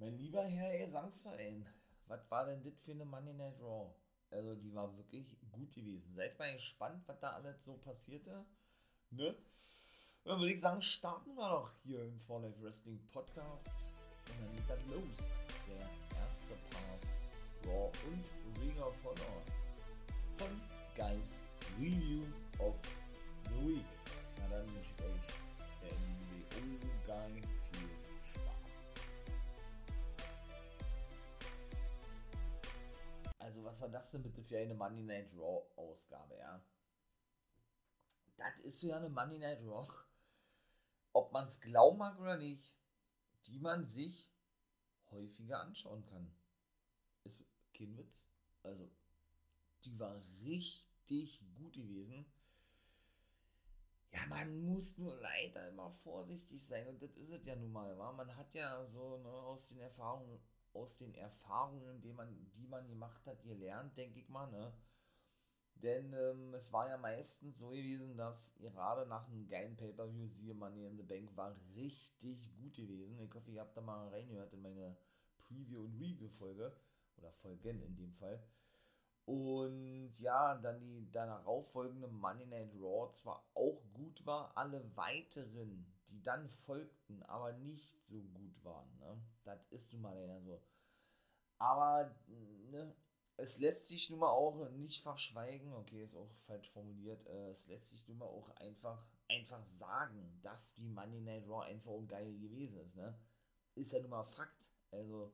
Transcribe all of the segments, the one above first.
Mein lieber Herr Gesangsverein, was war denn das für eine Money Night Raw? Also, die war wirklich gut gewesen. Seid mal gespannt, was da alles so passierte. Ne? Dann würde ich sagen, starten wir doch hier im For Life Wrestling Podcast. Und dann geht das los. Der erste Part Raw und Ring of Honor von Guys Review of the Week. Na dann wünsche ich euch NWO Guy was war das denn bitte für eine Monday Night Raw Ausgabe, ja? Das ist ja eine Monday Night Raw, ob man es glauben mag oder nicht, die man sich häufiger anschauen kann. Ist kein Witz. Also, die war richtig gut gewesen. Ja, man muss nur leider immer vorsichtig sein und das ist es ja nun mal, wa? Man hat ja so ne, aus den Erfahrungen, aus den Erfahrungen, die man, die man gemacht hat, gelernt, denke ich mal, ne? Denn ähm, es war ja meistens so gewesen, dass gerade nach einem geilen Pay-Per-View, siehe Money in the Bank, war richtig gut gewesen. Ich hoffe, ihr habt da mal reingehört in meine Preview- und Review-Folge. Oder Folgen in dem Fall. Und ja, dann die darauf folgende Money Night Raw zwar auch gut war, alle weiteren, die dann folgten, aber nicht so gut waren. Ne? Das ist nun mal leider so. Aber ne, es lässt sich nun mal auch nicht verschweigen, okay, ist auch falsch formuliert, äh, es lässt sich nun mal auch einfach, einfach sagen, dass die Money Night Raw einfach geil gewesen ist. Ne? Ist ja nun mal Fakt. Also,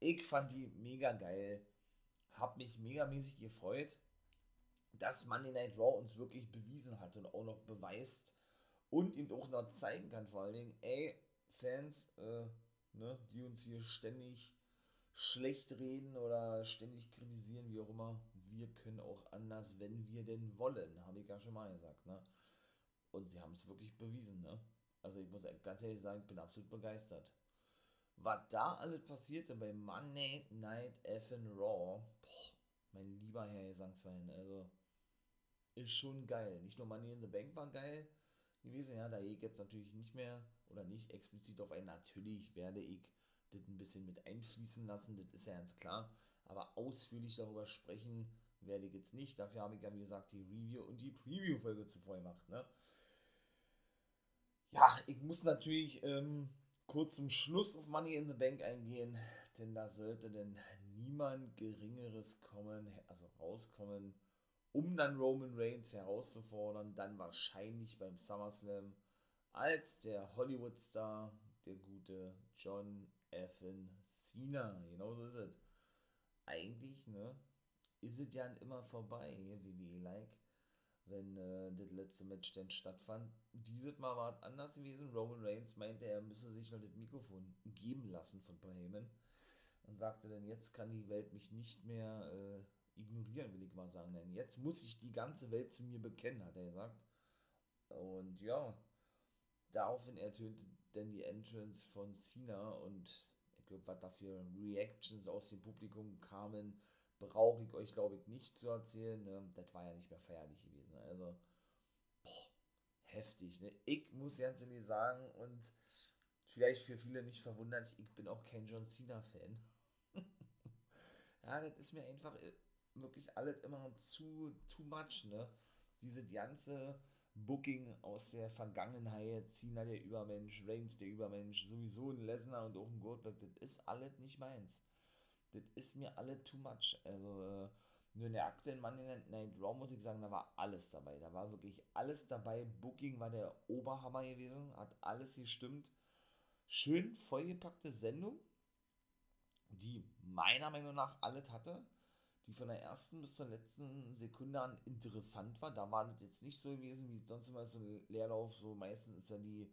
ich fand die mega geil habe mich megamäßig gefreut, dass Monday Night Raw uns wirklich bewiesen hat und auch noch beweist und eben auch noch zeigen kann, vor allen Dingen, ey, Fans, äh, ne, die uns hier ständig schlecht reden oder ständig kritisieren, wie auch immer, wir können auch anders, wenn wir denn wollen, habe ich ja schon mal gesagt, ne? Und sie haben es wirklich bewiesen, ne? Also ich muss ganz ehrlich sagen, ich bin absolut begeistert was da alles passierte bei Monday Night Effin Raw, boah, mein lieber Herr Gesangsverein, also ist schon geil. Nicht nur Money in the Bank war geil gewesen, ja, da ich jetzt natürlich nicht mehr oder nicht explizit auf ein, natürlich werde ich das ein bisschen mit einfließen lassen, das ist ja ganz klar, aber ausführlich darüber sprechen werde ich jetzt nicht. Dafür habe ich ja, wie gesagt, die Review und die Preview-Folge zuvor gemacht, ne? Ja, ich muss natürlich ähm, kurz zum Schluss auf Money in the Bank eingehen, denn da sollte denn niemand Geringeres kommen, also rauskommen, um dann Roman Reigns herauszufordern, dann wahrscheinlich beim SummerSlam als der Hollywood-Star, der gute John Evan Cena. Genau so ist es. Eigentlich, ne, ist es ja immer vorbei, wie wir like wenn äh, das letzte Match dann stattfand. Dieses Mal war es anders gewesen. Roman Reigns meinte, er müsse sich noch das Mikrofon geben lassen von Paul Heyman und sagte dann, jetzt kann die Welt mich nicht mehr äh, ignorieren, will ich mal sagen. Denn jetzt muss sich die ganze Welt zu mir bekennen, hat er gesagt. Und ja, daraufhin ertönte dann die Entrance von Cena und ich glaube, was dafür Reactions aus dem Publikum kamen, brauche ich euch, glaube ich, nicht zu erzählen. Ne? Das war ja nicht mehr feierlich gewesen. Also, boah, heftig. Ne? Ich muss ganz ehrlich sagen, und vielleicht für viele nicht verwundert, ich bin auch kein John Cena-Fan. ja, das ist mir einfach äh, wirklich alles immer zu too much, ne? Diese ganze Booking aus der Vergangenheit, Cena der Übermensch, Reigns der Übermensch, sowieso ein Lesnar und auch ein Goldberg, das ist alles nicht meins das ist mir alle too much. Also äh, nur in der aktuellen Monday Night Raw muss ich sagen, da war alles dabei. Da war wirklich alles dabei. Booking war der Oberhammer gewesen, hat alles gestimmt. Schön vollgepackte Sendung, die meiner Meinung nach alles hatte, die von der ersten bis zur letzten Sekunde an interessant war. Da war das jetzt nicht so gewesen wie sonst immer so ein Leerlauf. So meistens ist ja die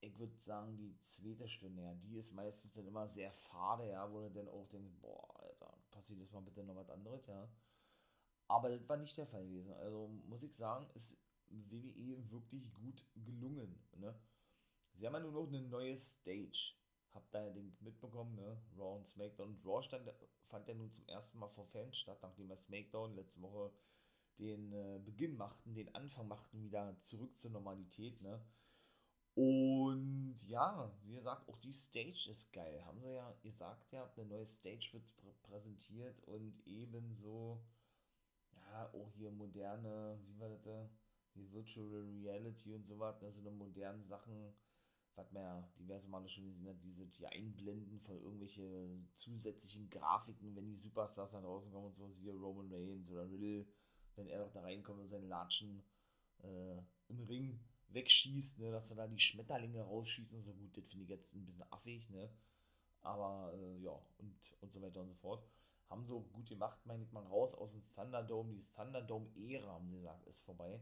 ich würde sagen, die zweite Stunde, ja, die ist meistens dann immer sehr fade, ja, wo du dann auch denkst, boah, Alter, passiert jetzt mal bitte noch was anderes, ja. Aber das war nicht der Fall gewesen. Also muss ich sagen, ist WWE wirklich gut gelungen, ne. Sie haben ja nur noch eine neue Stage. Habt da ja den mitbekommen, ne? Raw und SmackDown. Und Raw stand, fand ja nun zum ersten Mal vor Fans statt, nachdem er SmackDown letzte Woche den äh, Beginn machten, den Anfang machten, wieder zurück zur Normalität, ne? Und ja, wie gesagt, auch die Stage ist geil. Haben sie ja gesagt, ja, eine neue Stage wird prä präsentiert und ebenso, ja, auch hier moderne, wie war das da? Die Virtual Reality und so was, also eine modernen Sachen, was man ja diverse Male schon gesehen hat, diese die Einblenden von irgendwelche zusätzlichen Grafiken, wenn die Superstars da draußen kommen und so, siehe Roman Reigns oder Riddle, wenn er doch da reinkommt und seine Latschen äh, im Ring wegschießt, ne, dass er da die Schmetterlinge rausschießt und so gut, das finde ich jetzt ein bisschen affig, ne? Aber äh, ja, und, und so weiter und so fort. Haben so gut gemacht, meine ich mal, raus aus dem Thunderdome. Die Thunderdome-Ära, haben sie gesagt, ist vorbei.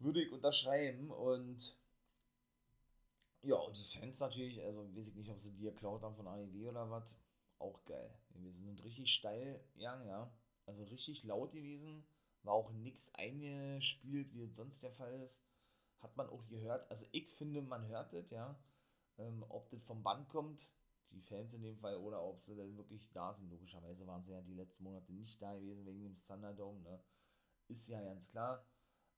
Würde ich unterschreiben und ja, und die Fans natürlich, also weiß ich nicht, ob sie die geklaut haben von AEW oder was. Auch geil. Wir sind richtig steil, ja, ja. Also richtig laut gewesen. War auch nichts eingespielt, wie sonst der Fall ist hat man auch gehört. Also ich finde, man hört es, ja. Ähm, ob das vom Band kommt, die Fans in dem Fall, oder ob sie dann wirklich da sind. Logischerweise waren sie ja die letzten Monate nicht da gewesen wegen dem Thunderdome, ne? Ist ja ganz klar.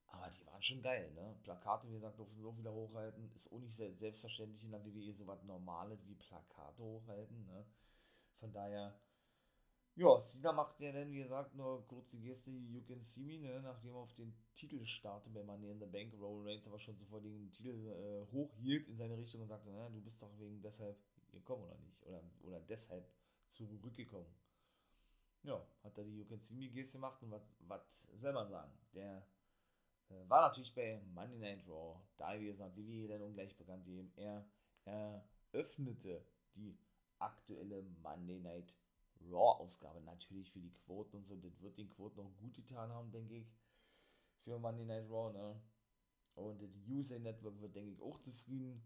Aber die waren schon geil, ne? Plakate, wie gesagt, durften sie auch wieder hochhalten. Ist auch nicht selbstverständlich in der WWE so was Normales wie Plakate hochhalten, ne? Von daher ja, Cena macht ja dann, wie gesagt, nur kurz die Geste, you can see me, ne? nachdem er auf den Titel startet bei Money in the Bank. Roman Reigns aber schon zuvor den Titel äh, hochhielt in seine Richtung und sagte, na, du bist doch wegen deshalb gekommen oder nicht? Oder, oder deshalb zurückgekommen. Ja, hat er die You can see me Geste gemacht und was, was soll man sagen? Der war natürlich bei Monday Night Raw, da wie gesagt, wir dann ungleich bekannt geben. Er eröffnete die aktuelle Monday Night Raw-Ausgabe. Natürlich für die Quoten und so. Das wird den Quoten auch gut getan haben, denke ich. Für Monday Night Raw, ne? Und das USA Network wird, denke ich, auch zufrieden,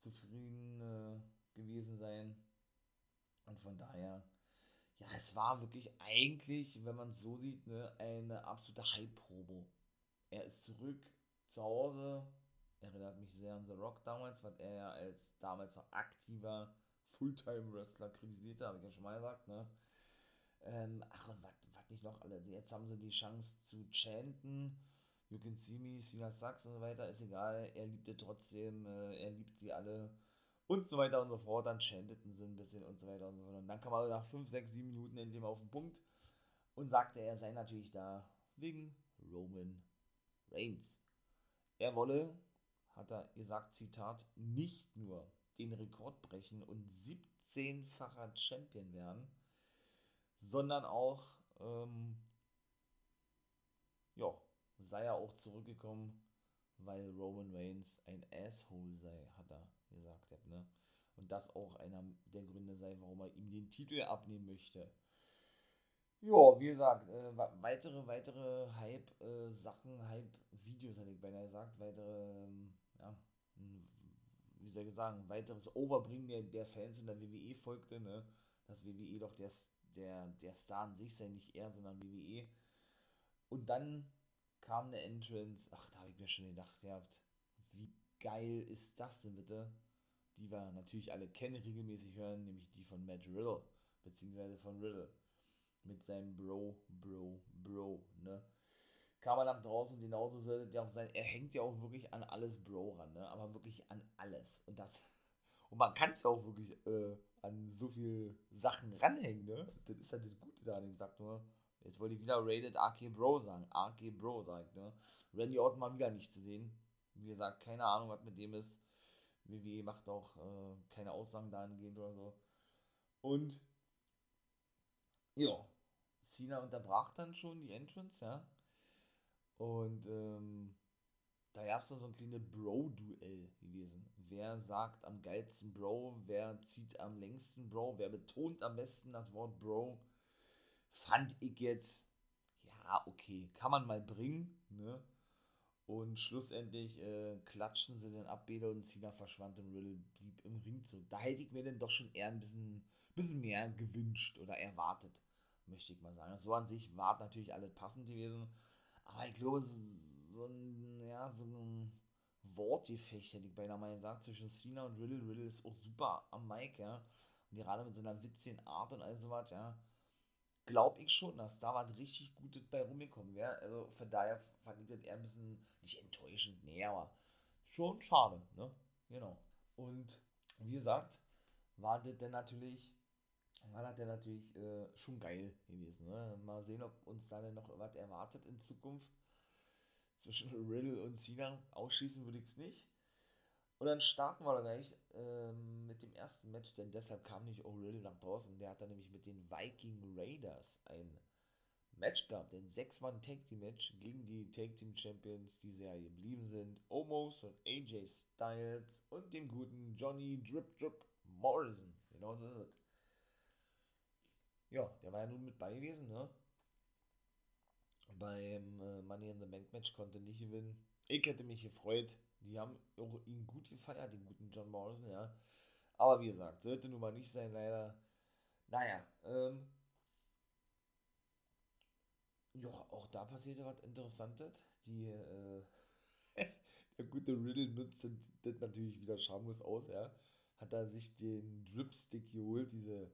zufrieden äh, gewesen sein. Und von daher, ja, es war wirklich eigentlich, wenn man es so sieht, ne, eine absolute Hype-Probe. Er ist zurück zu Hause. Erinnert mich sehr an The Rock damals, weil er ja als damals noch aktiver Fulltime-Wrestler kritisierte, habe ich ja schon mal gesagt, ne? Ähm, ach, und was nicht noch alle. Jetzt haben sie die Chance zu chanten. You can see me, Sina Sucks und so weiter, ist egal. Er liebte trotzdem, äh, er liebt sie alle und so weiter und so fort. Dann chanteten sie ein bisschen und so weiter und so fort. Und dann kam er nach 5, 6, 7 Minuten endlich mal auf den Punkt und sagte, er sei natürlich da wegen Roman Reigns. Er wolle, hat er gesagt, Zitat, nicht nur den Rekord brechen und 17-facher Champion werden, sondern auch, ähm, ja, sei er auch zurückgekommen, weil Roman Reigns ein Asshole sei, hat er gesagt. Ne? Und das auch einer der Gründe sei, warum er ihm den Titel abnehmen möchte. Ja, wie gesagt, äh, weitere, weitere Hype-Sachen, äh, Hype-Videos, hätte ich beinahe gesagt, weitere, ähm, ja, wie soll ich sagen, weiteres Overbringen der, der Fans in der WWE folgte, ne? Dass WWE doch der, der, der Star an sich sei, nicht er, sondern WWE. Und dann kam eine Entrance, ach, da habe ich mir schon gedacht, habt, wie geil ist das denn bitte? Die wir natürlich alle kennen, regelmäßig hören, nämlich die von Matt Riddle, beziehungsweise von Riddle. Mit seinem Bro, Bro, Bro, ne? kam er nach draußen, genauso sollte der auch sein. Er hängt ja auch wirklich an alles Bro ran, ne? aber wirklich an alles. Und das, und man kann es ja auch wirklich äh, an so viele Sachen ranhängen, ne? Das ist ja das Gute daran. Ich sag nur, jetzt wollte ich wieder Rated RK Bro sagen. RK Bro sagt, ne? Randy Orton mal wieder nicht zu sehen. Wie gesagt, keine Ahnung, was mit dem ist. WWE macht auch äh, keine Aussagen dahingehend oder so. Und ja, Cena unterbrach dann schon die Entrance, ja. Und ähm, da gab es dann so ein kleines Bro-Duell gewesen. Wer sagt am geilsten Bro, wer zieht am längsten Bro, wer betont am besten das Wort Bro, fand ich jetzt, ja, okay, kann man mal bringen, ne? Und schlussendlich äh, klatschen sie den ab, Bede und Cena verschwand und Riddle blieb im Ring zurück. Da hätte ich mir dann doch schon eher ein bisschen, bisschen mehr gewünscht oder erwartet, möchte ich mal sagen. So an sich war natürlich alles passend gewesen. Aber ich glaube, so, so ein, ja, so ein Wortgefecht, hätte ich beinahe mal gesagt, zwischen Cena und Riddle. Riddle ist auch super am Mic, ja. Und gerade mit so einer witzigen Art und all sowas, ja. Glaube ich schon, dass da was richtig Gutes bei rumgekommen wäre. Also von daher fand ich das eher ein bisschen, nicht enttäuschend, nee, aber schon schade, ne? Genau. Und wie gesagt, war das denn natürlich, war das denn natürlich äh, schon geil gewesen. Ne? Mal sehen, ob uns da denn noch was erwartet in Zukunft. Zwischen Riddle und Cena ausschließen würde ich es nicht. Und dann starten wir gleich ähm, mit dem ersten Match, denn deshalb kam nicht O'Riddle nach draußen. Der hat dann nämlich mit den Viking Raiders ein Match gehabt, ein 6-Mann-Tag-Team-Match gegen die Tag-Team-Champions, die Serie geblieben sind. Omos und AJ Styles und dem guten Johnny Drip Drip Morrison. Genau so ist es. Ja, der war ja nun mit bei gewesen, ne? Beim äh, Money in the Bank Match konnte nicht gewinnen. Ich hätte mich gefreut. Die haben auch ihn gut gefeiert, den guten John Morrison, ja. Aber wie gesagt, sollte nun mal nicht sein, leider. Naja, ähm, ja, auch da passierte was Interessantes. Die, äh, der gute Riddle nutzt das natürlich wieder schamlos aus, ja. Hat er sich den Dripstick geholt, diese,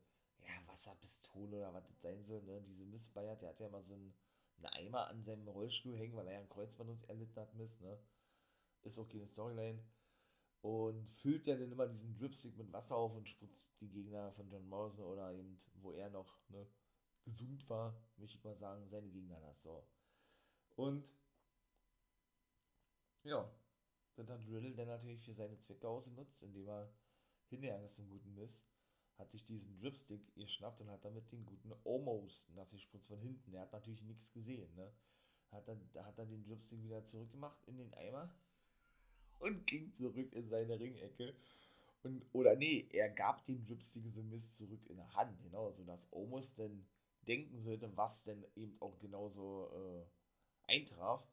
ja, Wasserpistole oder was das sein soll, ne? Diese Missbayer, der hat ja mal so einen, einen Eimer an seinem Rollstuhl hängen, weil er ja einen Kreuzbandriss erlitten hat, Mist, ne? Ist auch keine Storyline. Und füllt ja dann immer diesen Dripstick mit Wasser auf und spritzt die Gegner von John Morrison oder eben, wo er noch, ne, gesund war, möchte ich mal sagen, seine Gegner das so. Und ja, das hat Riddle dann natürlich für seine Zwecke ausgenutzt, indem er hinterher ist zum guten Mist, hat sich diesen Dripstick geschnappt und hat damit den guten Omos nasse Spritz von hinten. Der hat natürlich nichts gesehen, ne? Hat dann, da hat er den Dripstick wieder zurückgemacht in den Eimer und ging zurück in seine Ringecke. Und, oder nee, er gab den Dripstick The Mist zurück in der Hand, genau, sodass Omos dann denken sollte, was denn eben auch genauso äh, eintraf,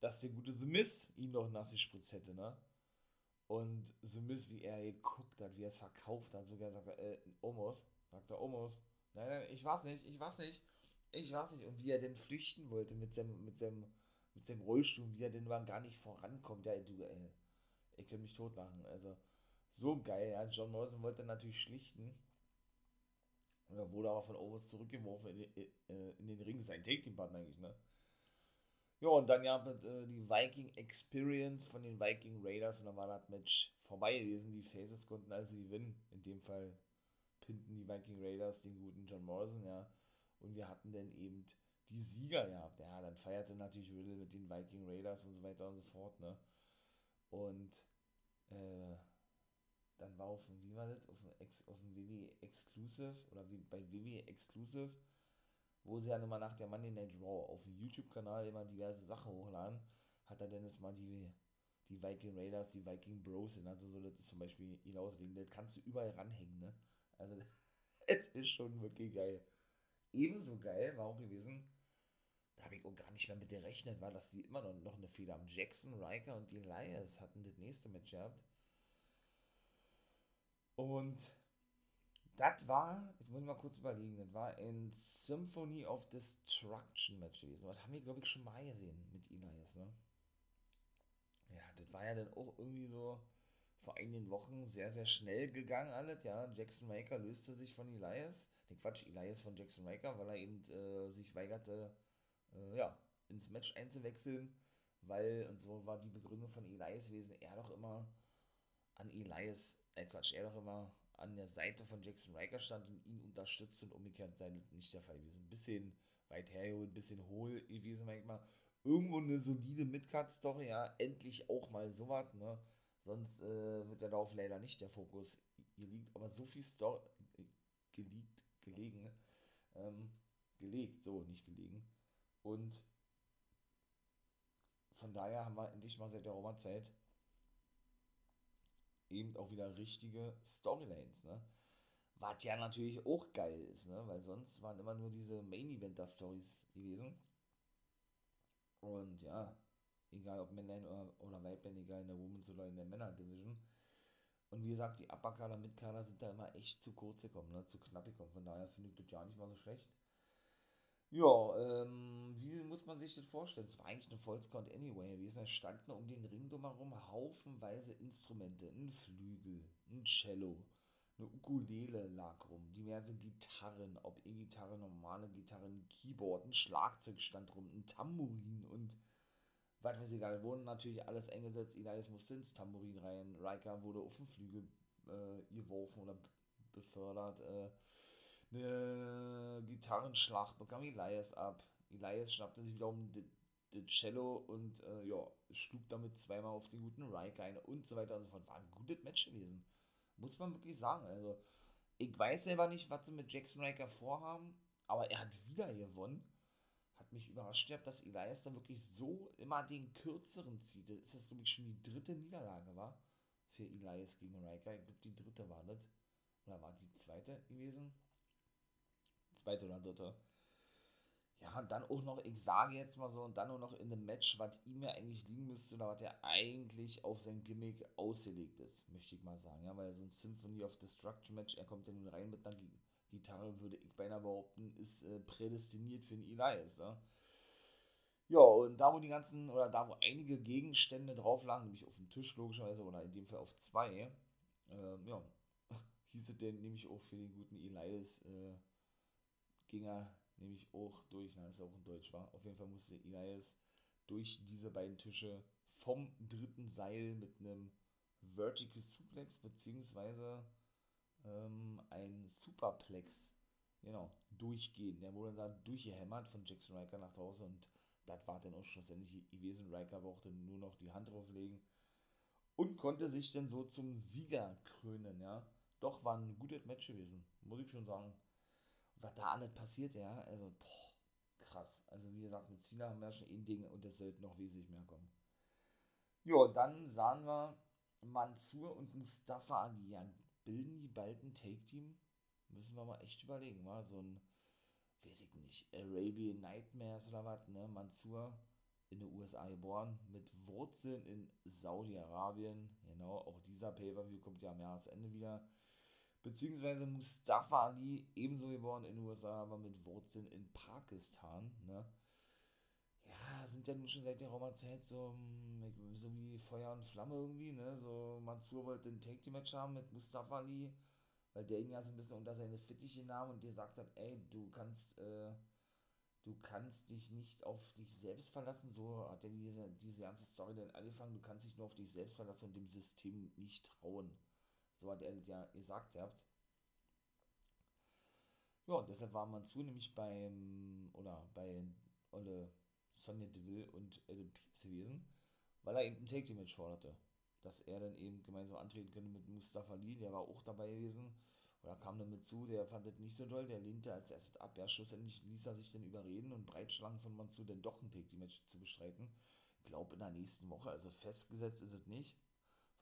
dass der gute The Miz ihn noch nass gespritzt hätte, ne? Und The Miz, wie er geguckt hat, wie er es verkauft hat, sogar sagt er, äh, Omos, sagt er, Omos, nein, nein, ich weiß nicht, ich weiß nicht, ich weiß nicht. Und wie er denn flüchten wollte mit seinem, mit seinem, mit seinem Rollstuhl, wie er denn mal gar nicht vorankommt, ja, du, ey, ich könnte mich tot machen, also, so geil, ja, John Morrison wollte natürlich schlichten, er wurde aber von Owens zurückgeworfen in, in, äh, in den Ring, sein Take-Team-Partner eigentlich, ne? Ja, und dann ja äh, die Viking Experience von den Viking Raiders und dann war das Match vorbei gewesen. Die Faces konnten also gewinnen. In dem Fall pinten die Viking Raiders den guten John Morrison, ja. Und wir hatten dann eben die Sieger gehabt. Ja, dann feierte natürlich Riddle mit den Viking Raiders und so weiter und so fort, ne? Und äh, dann war auf dem, wie war das, auf dem, Ex, auf dem WWE Exclusive oder wie bei WWE Exclusive, wo sie ja immer nach der Monday Night Raw auf dem YouTube-Kanal immer diverse Sachen hochladen, hat er Dennis mal die, die Viking Raiders, die Viking Bros in, also so, das ist zum Beispiel hinauslegen, das kannst du überall ranhängen, ne? Also, es ist schon wirklich geil. Ebenso geil war auch gewesen, da habe ich auch gar nicht mehr mit gerechnet, war, dass die immer noch, noch eine Fehler haben. Jackson, Riker und Elias hatten das nächste Match gehabt und das war, jetzt muss ich mal kurz überlegen, das war ein Symphony of Destruction Match gewesen. Das haben wir, glaube ich, schon mal gesehen mit Elias, ne? Ja, das war ja dann auch irgendwie so vor einigen Wochen sehr, sehr schnell gegangen alles, ja. Jackson Maker löste sich von Elias, den Quatsch, Elias von Jackson Maker, weil er eben äh, sich weigerte, äh, ja, ins Match einzuwechseln, weil, und so war die Begründung von Elias gewesen, er doch immer an Elias, äh Quatsch, er doch immer an der Seite von Jackson Riker stand und ihn unterstützt und umgekehrt sei nicht der Fall gewesen. Ein bisschen weit hergeholt, ein bisschen hohl gewesen manchmal. Irgendwo eine solide Midcard-Story, ja, endlich auch mal sowas, ne? Sonst äh, wird ja darauf leider nicht der Fokus hier liegt, aber so viel Story geliegt, gelegen, ähm, gelegt, so, nicht gelegen. Und von daher haben wir endlich mal seit der Roma-Zeit eben auch wieder richtige Storylines, ne? Was ja natürlich auch geil ist, ne? Weil sonst waren immer nur diese Main-Eventer-Stories gewesen. Und ja, egal ob Männlein oder, oder Weiblein, egal in der Women's oder in der Männer-Division. Und wie gesagt, die Upper-Kader, Mid-Kader sind da immer echt zu kurz gekommen, ne? zu knapp gekommen. Von daher finde ich das ja nicht mal so schlecht. Ja, ähm, wie muss man sich das vorstellen? Es war eigentlich eine Volkscount Anyway gewesen. Es standen um den Ring drumherum haufenweise Instrumente. Ein Flügel, ein Cello, eine Ukulele lag rum, diverse Gitarren, ob E-Gitarre, normale Gitarren, Keyboard, ein Schlagzeug stand rum, ein Tambourin und was weiß ich nicht, wurden natürlich alles eingesetzt. Elias musste ins Tambourin rein. Riker wurde auf den Flügel äh, geworfen oder befördert. Äh, eine Gitarrenschlacht bekam Elias ab. Elias schnappte sich wiederum das Cello und äh, ja, schlug damit zweimal auf den guten Riker ein und so weiter und so fort. War ein gutes Match gewesen. Muss man wirklich sagen. Also, ich weiß selber nicht, was sie mit Jackson Riker vorhaben, aber er hat wieder gewonnen mich überrascht hat, dass Elias dann wirklich so immer den kürzeren zieht. Das ist das, glaube ich, schon die dritte Niederlage war für Elias gegen Riker. Ich glaube, die dritte war das. Oder war die zweite gewesen? Zweite oder dritte. Ja, und dann auch noch, ich sage jetzt mal so, und dann auch noch in einem Match, was ihm ja eigentlich liegen müsste, oder was er eigentlich auf sein Gimmick ausgelegt ist, möchte ich mal sagen. Ja, weil so ein Symphony of Destruction Match, er kommt ja nun rein mit einer Gitarre, würde ich beinahe behaupten, ist äh, prädestiniert für einen Elias. Ne? Ja, und da, wo die ganzen, oder da, wo einige Gegenstände drauf lagen, nämlich auf dem Tisch logischerweise, oder in dem Fall auf zwei, äh, ja, hieß es denn nämlich auch für den guten Elias, äh, ging er nämlich auch durch, na, das ist auch in Deutsch war. Auf jeden Fall musste Elias durch diese beiden Tische vom dritten Seil mit einem Vertical Suplex, beziehungsweise ähm, ein Superplex, genau, durchgehen. Der wurde dann durchgehämmert von Jackson Riker nach Hause und das war dann auch schlussendlich gewesen. Riker brauchte nur noch die Hand drauflegen und konnte sich dann so zum Sieger krönen, ja. Doch, war ein gutes Match gewesen, muss ich schon sagen. Was da alles passiert, ja, also, boah, krass. Also, wie gesagt, mit Cena haben wir schon ein Ding und es sollte noch wesentlich mehr kommen. Ja, dann sahen wir Mansur und Mustafa Ali. Ja, bilden die bald ein Take-Team? Müssen wir mal echt überlegen, war so ein, weiß ich nicht, Arabian Nightmares oder was, ne? Mansur in den USA geboren, mit Wurzeln in Saudi-Arabien, genau, auch dieser Pay-Per-View kommt ja am Jahresende wieder. Beziehungsweise Mustafa Ali, ebenso geboren in den USA, aber mit Wurzeln in Pakistan, ne? Ja, sind ja nun schon seit der Roma-Zeit so, hm, so wie Feuer und Flamme irgendwie, ne? So, Mansur wollte ein Take-Team-Match haben mit Mustafa Ali, weil der ihn ja so ein bisschen unter seine Fittiche nahm und dir sagt hat, ey, du kannst, äh, du kannst dich nicht auf dich selbst verlassen, so hat er diese, diese ganze Story dann angefangen, du kannst dich nur auf dich selbst verlassen und dem System nicht trauen. So hat er ja gesagt gehabt. Ja, deshalb war Mansur nämlich beim, oder bei Olle Sonja Deville und Adam Pearce gewesen, weil er eben ein Take-Team-Match forderte. Dass er dann eben gemeinsam antreten könnte mit Mustafa Lee, der war auch dabei gewesen. Oder kam dann mit zu, der fand das nicht so toll, der lehnte als erstes ab. Ja, schlussendlich ließ er sich dann überreden und breitschlagen von Manzu dann doch ein Take-Team-Match zu bestreiten. Ich glaube in der nächsten Woche, also festgesetzt ist es nicht.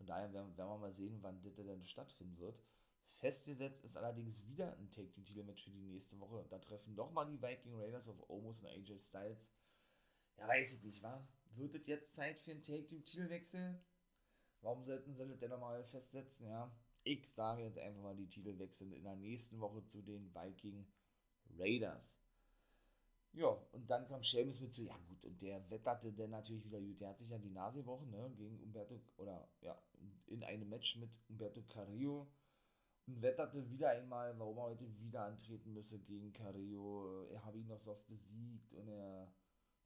Von daher werden, werden wir mal sehen, wann das denn stattfinden wird. Festgesetzt ist allerdings wieder ein Take-Team-Titel-Match für die nächste Woche. Da treffen nochmal die Viking Raiders auf Omos und AJ Styles ja, weiß ich nicht, wa? Wird es jetzt Zeit für einen Take-Team-Titelwechsel? Warum sollten sie das denn nochmal festsetzen, ja? Ich sage jetzt einfach mal, die Titel wechseln in der nächsten Woche zu den Viking Raiders. Ja, und dann kam Sheamus mit so, ja gut, und der wetterte dann natürlich wieder gut. Der hat sich ja die Nase gebrochen, ne, gegen Umberto, oder ja, in einem Match mit Umberto Carrillo und wetterte wieder einmal, warum er heute wieder antreten müsse gegen Carrillo. Er habe ihn noch so oft besiegt und er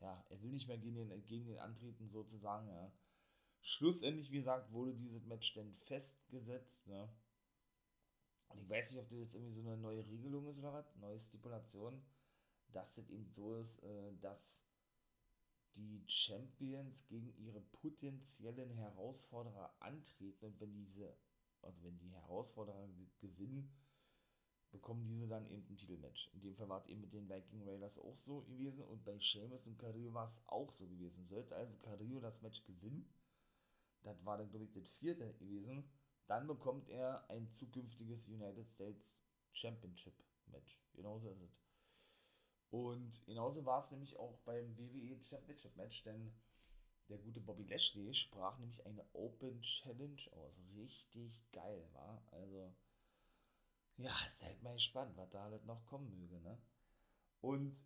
ja, er will nicht mehr gegen den, gegen den antreten, sozusagen, ja. Schlussendlich, wie gesagt, wurde dieses Match dann festgesetzt, ne? Und ich weiß nicht, ob das jetzt irgendwie so eine neue Regelung ist oder was, neue Stipulation, dass es eben so ist, äh, dass die Champions gegen ihre potenziellen Herausforderer antreten und wenn diese, also wenn die Herausforderer gewinnen, bekommen diese dann eben ein Titelmatch. In dem Fall war es eben mit den Viking Raiders auch so gewesen und bei Sheamus und Carrillo war es auch so gewesen. Sollte also Carrillo das Match gewinnen, das war dann glaube ich das vierte gewesen, dann bekommt er ein zukünftiges United States Championship Match. Genauso ist es. Und genauso war es nämlich auch beim WWE Championship Match, denn der gute Bobby Lashley sprach nämlich eine Open Challenge aus. Richtig geil, war. Also ja, ist halt mal gespannt, was da alles noch kommen möge, ne? Und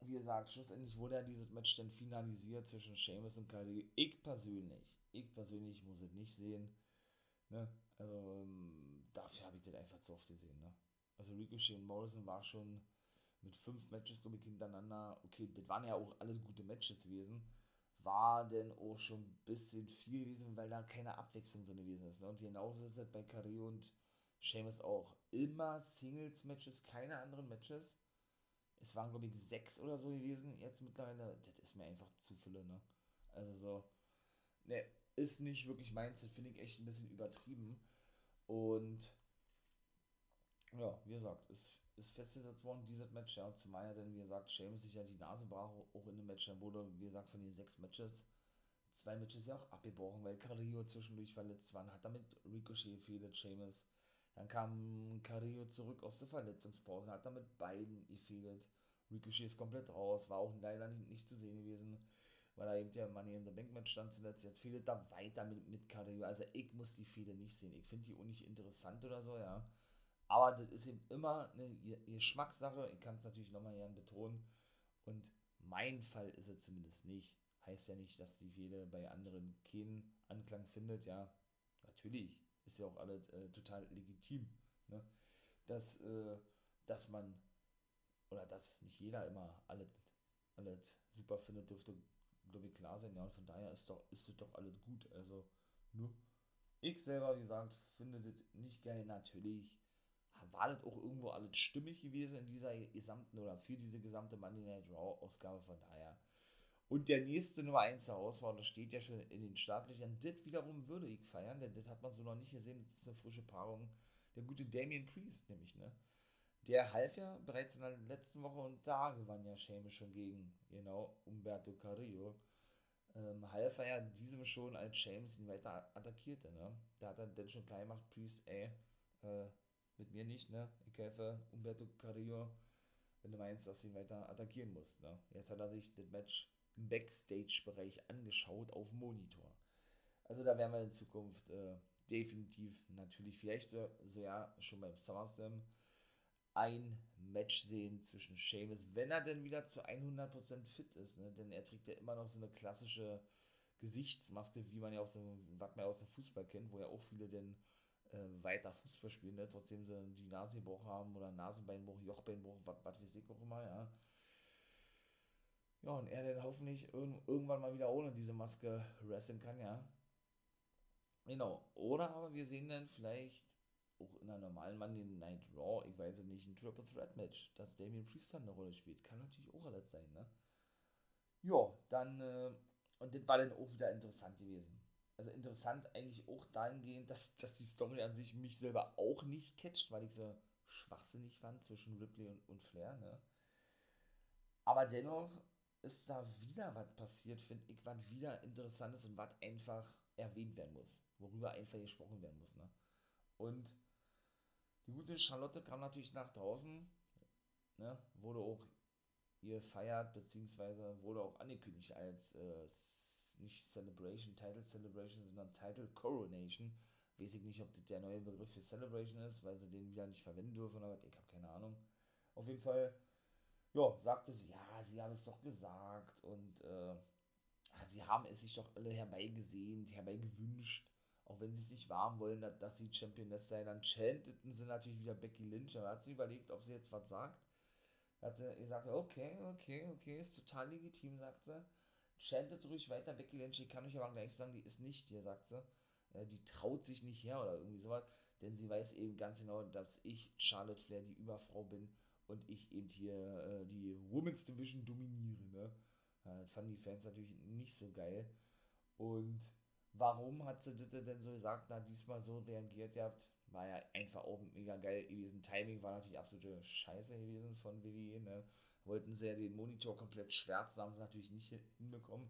wie gesagt, schlussendlich wurde ja dieses Match dann finalisiert zwischen Seamus und Carrillo. Ich persönlich, ich persönlich muss es nicht sehen, ne? Also, ähm, dafür habe ich das einfach zu oft gesehen, ne? Also Ricochet und Morrison war schon mit fünf Matches, glaube hintereinander. Okay, das waren ja auch alles gute Matches gewesen. war denn auch schon ein bisschen viel gewesen, weil da keine Abwechslung drin gewesen ist. Ne? Und genauso ist es bei Carrillo und Seamus auch. Immer Singles-Matches, keine anderen Matches. Es waren, glaube ich, sechs oder so gewesen. Jetzt mittlerweile, das ist mir einfach zu viele, ne? Also so, ne, ist nicht wirklich meins. Das finde ich echt ein bisschen übertrieben. Und ja, wie gesagt, ist, ist festgesetzt worden, dieses Match, ja, zumal ja dann, wie gesagt, Seamus sich ja die Nase brach, auch in dem Match, dann wurde, wie gesagt, von den sechs Matches, zwei Matches ja auch abgebrochen, weil Carrillo zwischendurch verletzt war, hat damit Ricochet gefehlt, Seamus. Dann kam Carrillo zurück aus der Verletzungspause, hat damit beiden gefehlt. Ricochet ist komplett raus, war auch leider nicht, nicht zu sehen gewesen, weil er eben der Money in the Bank Match stand zuletzt. Jetzt fehlt da weiter mit, mit Carrillo. Also ich muss die Fehde nicht sehen. Ich finde die auch nicht interessant oder so, ja. Aber das ist eben immer eine Geschmackssache. Ich kann es natürlich nochmal gerne betonen. Und mein Fall ist es zumindest nicht. Heißt ja nicht, dass die Fehde bei anderen keinen Anklang findet. Ja, natürlich ist ja auch alles äh, total legitim. Ne? Dass, äh, dass man, oder dass nicht jeder immer alles, alles super findet, dürfte, glaube ich, klar sein. Ja, und von daher ist doch, ist es doch alles gut. Also, nur. Ne? Ich selber, wie gesagt, finde das nicht geil. Natürlich war das auch irgendwo alles stimmig gewesen in dieser gesamten oder für diese gesamte Monday Night Raw Ausgabe von daher. Und der nächste Nummer 1 Herausforderer, das steht ja schon in den Startlöchern. Das wiederum würde ich feiern, denn das hat man so noch nicht gesehen. Das ist eine frische Paarung. Der gute Damien Priest, nämlich, ne? Der half ja bereits in der letzten Woche und da gewann ja Sheamus schon gegen, genau, Umberto Carrillo. Ähm, half er ja diesem schon, als James ihn weiter attackierte, ne? Da hat er dann schon klar gemacht, Priest, ey, äh, mit mir nicht, ne? Ich helfe Umberto Carrillo, wenn du meinst, dass du ihn weiter attackieren musst, ne? Jetzt hat er sich das Match im Backstage-Bereich angeschaut auf Monitor. Also da werden wir in Zukunft äh, definitiv natürlich vielleicht so, so ja schon beim SummerSlam ein Match sehen zwischen Sheamus, wenn er denn wieder zu 100% fit ist, ne? denn er trägt ja immer noch so eine klassische Gesichtsmaske, wie man ja aus dem, was man ja aus dem Fußball kennt, wo ja auch viele denn weiter Fußball spielen, ne? trotzdem sie die Nasenbruch haben oder Nasenbeinbruch, Jochbeinbruch, was weiß ich auch immer, ja. Ja, und er dann hoffentlich irg irgendwann mal wieder ohne diese Maske wrestlen kann, ja. Genau. Oder aber wir sehen dann vielleicht auch in einer normalen Monday Night Raw, ich weiß nicht, ein Triple Threat Match, dass Damien Priest dann eine Rolle spielt. Kann natürlich auch alles sein, ne? Ja, dann, äh, und das war dann auch wieder interessant gewesen. Also interessant eigentlich auch dahingehend, dass, dass die Story an sich mich selber auch nicht catcht, weil ich sie schwachsinnig fand zwischen Ripley und, und Flair, ne? Aber dennoch ist da wieder was passiert, finde ich, was wieder interessant ist und was einfach erwähnt werden muss, worüber einfach gesprochen werden muss. Ne? Und die gute Charlotte kam natürlich nach draußen, ne? wurde auch ihr feiert, beziehungsweise wurde auch angekündigt als äh, nicht Celebration, Title Celebration, sondern Title Coronation. Weiß ich nicht, ob das der neue Begriff für Celebration ist, weil sie den wieder nicht verwenden dürfen, aber ich habe keine Ahnung. Auf jeden Fall ja, sagte sie, ja, sie haben es doch gesagt und äh, sie haben es sich doch alle herbeigesehnt, herbeigewünscht, auch wenn sie es nicht warm wollen, dass, dass sie Championess sei. Dann chanteten sie natürlich wieder Becky Lynch, aber hat sie überlegt, ob sie jetzt was sagt. Hat sie gesagt, okay, okay, okay, ist total legitim, sagt sie. Chantet ruhig weiter, Becky Lynch, ich kann euch aber gleich sagen, die ist nicht hier, sagt sie. Die traut sich nicht her oder irgendwie sowas, denn sie weiß eben ganz genau, dass ich Charlotte Flair die Überfrau bin und ich eben hier äh, die Women's Division dominiere. Ne? Äh, fanden die Fans natürlich nicht so geil. Und warum hat sie das denn so gesagt? Na, diesmal so reagiert ihr habt, war ja einfach auch mega geil gewesen. Timing war natürlich absolute Scheiße gewesen von WWE. Ne? Wollten sie ja den Monitor komplett schwärzen, haben sie natürlich nicht hinbekommen.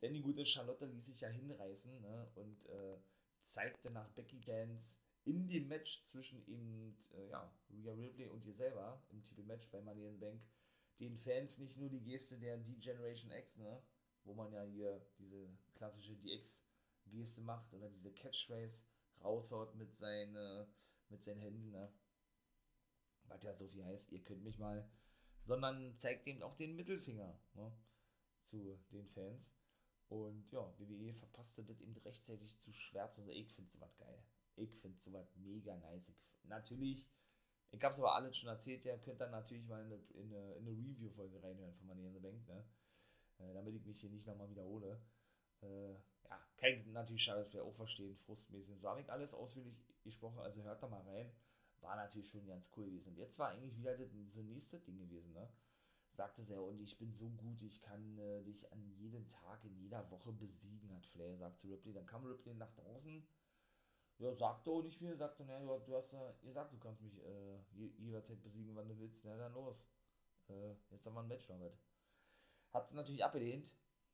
Denn die gute Charlotte ließ sich ja hinreißen ne? und äh, zeigte nach Becky Dance in dem Match zwischen eben, äh, ja, Rhea Ripley und ihr selber im Titelmatch bei Money in Bank den Fans nicht nur die Geste der D-Generation X, ne, wo man ja hier diese klassische DX-Geste macht oder diese Catchphrase raushaut mit, seine, mit seinen Händen, ne, was ja so viel heißt, ihr könnt mich mal, sondern zeigt eben auch den Mittelfinger ne, zu den Fans. Und ja, WWE verpasste das eben rechtzeitig zu schwärzen. Also ich finde es was geil. Ich finde sowas mega nice. Ich, natürlich, ich habe es aber alles schon erzählt, ihr könnt dann natürlich mal in eine, in eine, in eine Review-Folge reinhören von Money in the Bank, ne? Äh, damit ich mich hier nicht nochmal wiederhole. Äh, ja, kann ich natürlich Charlotte Flair auch verstehen, frustmäßig. So habe ich alles ausführlich gesprochen, also hört da mal rein. War natürlich schon ganz cool gewesen. Und jetzt war eigentlich wieder das, so nächste Ding gewesen, ne? Sagte sie, und ich bin so gut, ich kann äh, dich an jedem Tag, in jeder Woche besiegen, hat Flair gesagt zu Ripley. Dann kam Ripley nach draußen. Ja, sagte auch nicht viel, sagte, naja, du, du hast ja gesagt, du kannst mich äh, jederzeit besiegen, wann du willst. Na dann los. Äh, jetzt haben wir ein Match damit. Hat sie natürlich abgelehnt,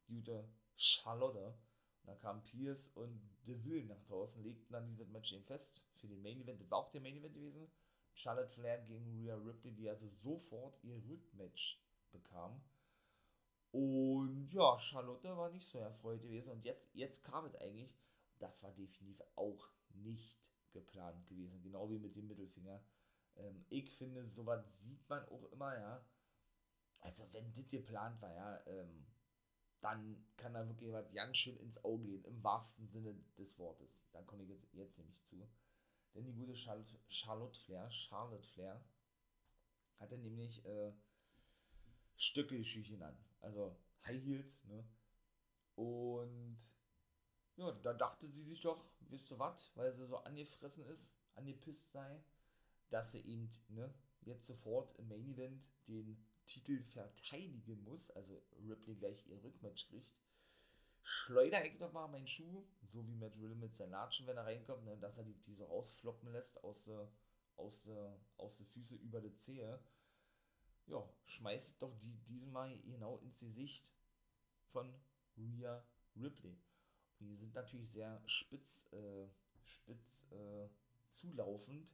die gute Charlotte. Dann kamen Pierce und Deville nach draußen, legten dann dieses Match eben fest für den Main Event. Das war auch der Main Event gewesen. Charlotte Flair gegen Rhea Ripley, die also sofort ihr Rückmatch bekam. Und ja, Charlotte war nicht so erfreut gewesen. Und jetzt, jetzt kam es eigentlich. Das war definitiv auch nicht geplant gewesen. Genau wie mit dem Mittelfinger. Ähm, ich finde, sowas sieht man auch immer, ja. Also, wenn das geplant war, ja, ähm, dann kann da wirklich was ganz schön ins Auge gehen, im wahrsten Sinne des Wortes. Da komme ich jetzt, jetzt nämlich zu. Denn die gute Charlotte, Charlotte Flair, Charlotte Flair, hatte nämlich äh, Stöckelschüchen an. Also High Heels, ne? Und ja, da dachte sie sich doch, wisst ihr was, weil sie so angefressen ist, angepisst sei, dass sie eben, ne, jetzt sofort im Main Event den Titel verteidigen muss, also Ripley gleich ihr Rückmatch kriegt, schleudere ich doch mal meinen Schuh, so wie Matt Riddle mit seinen Latschen, wenn er reinkommt, ne, dass er die, die so rausfloppen lässt aus der aus der aus der Füße über die Zehe. Ja, schmeißt doch die diesmal genau ins Gesicht von Rhea Ripley. Und die sind natürlich sehr spitz, äh, spitz äh, zulaufend,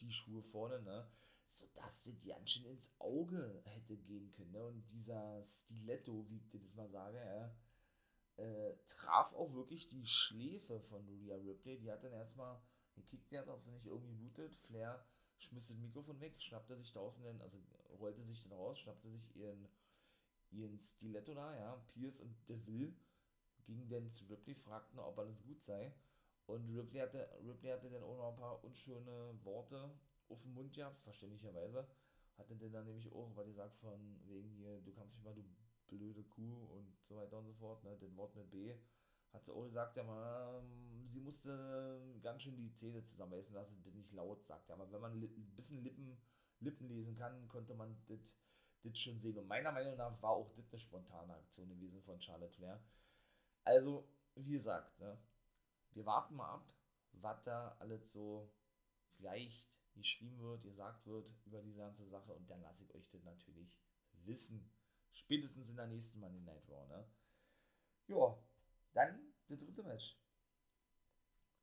die Schuhe vorne, ne? Sodass sie ganz schön ins Auge hätte gehen können. Ne? Und dieser Stiletto, wie ich das mal sage, ja, äh, traf auch wirklich die Schläfe von Rhea Ripley. Die hat dann erstmal gekickt, die hat, ob sie nicht irgendwie blutet. Flair schmiss das Mikrofon weg, schnappte sich draußen den, also rollte sich dann raus, schnappte sich ihren, ihren Stiletto da, ja. Pierce und Deville gingen dann zu Ripley, fragten, ob alles gut sei. Und Ripley hatte, Ripley hatte dann auch noch ein paar unschöne Worte auf den Mund gehabt, verständlicherweise. Hatte denn dann nämlich auch, weil die sagt von wegen hier, du kannst mich mal, du blöde Kuh und so weiter und so fort, ne, den Wort mit B, hat sie auch gesagt, ja, man, sie musste ganz schön die Zähne zusammenbeißen lassen, das nicht laut sagt. Aber wenn man ein bisschen Lippen, Lippen lesen kann, konnte man das schon sehen. Und meiner Meinung nach war auch das eine spontane Aktion gewesen von Charlotte Flair. Also, wie gesagt, ne, wir warten mal ab, was da alles so vielleicht geschrieben wird, gesagt wird über diese ganze Sache und dann lasse ich euch das natürlich wissen. Spätestens in der nächsten Money Night Raw, ne? Ja, dann das dritte Match.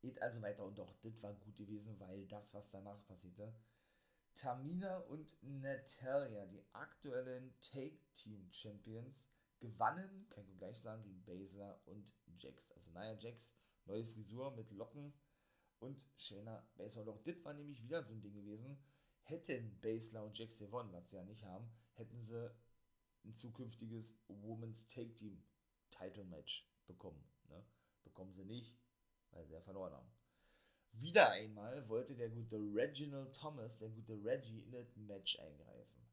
Geht also weiter und doch, das war gut gewesen, weil das, was danach passierte. Tamina und Natalia, die aktuellen Take Team Champions, gewannen, kann ich gleich sagen, gegen Baszler und Jax. Also naja, Jax, neue Frisur mit Locken, und Shayna Baszler. Doch das war nämlich wieder so ein Ding gewesen. Hätten Baszler und Jax gewonnen, was sie ja nicht haben, hätten sie ein zukünftiges Women's Take Team Title Match bekommen. Ne? Bekommen sie nicht, weil sie ja verloren haben. Wieder einmal wollte der gute Reginald Thomas, der gute Reggie, in das Match eingreifen.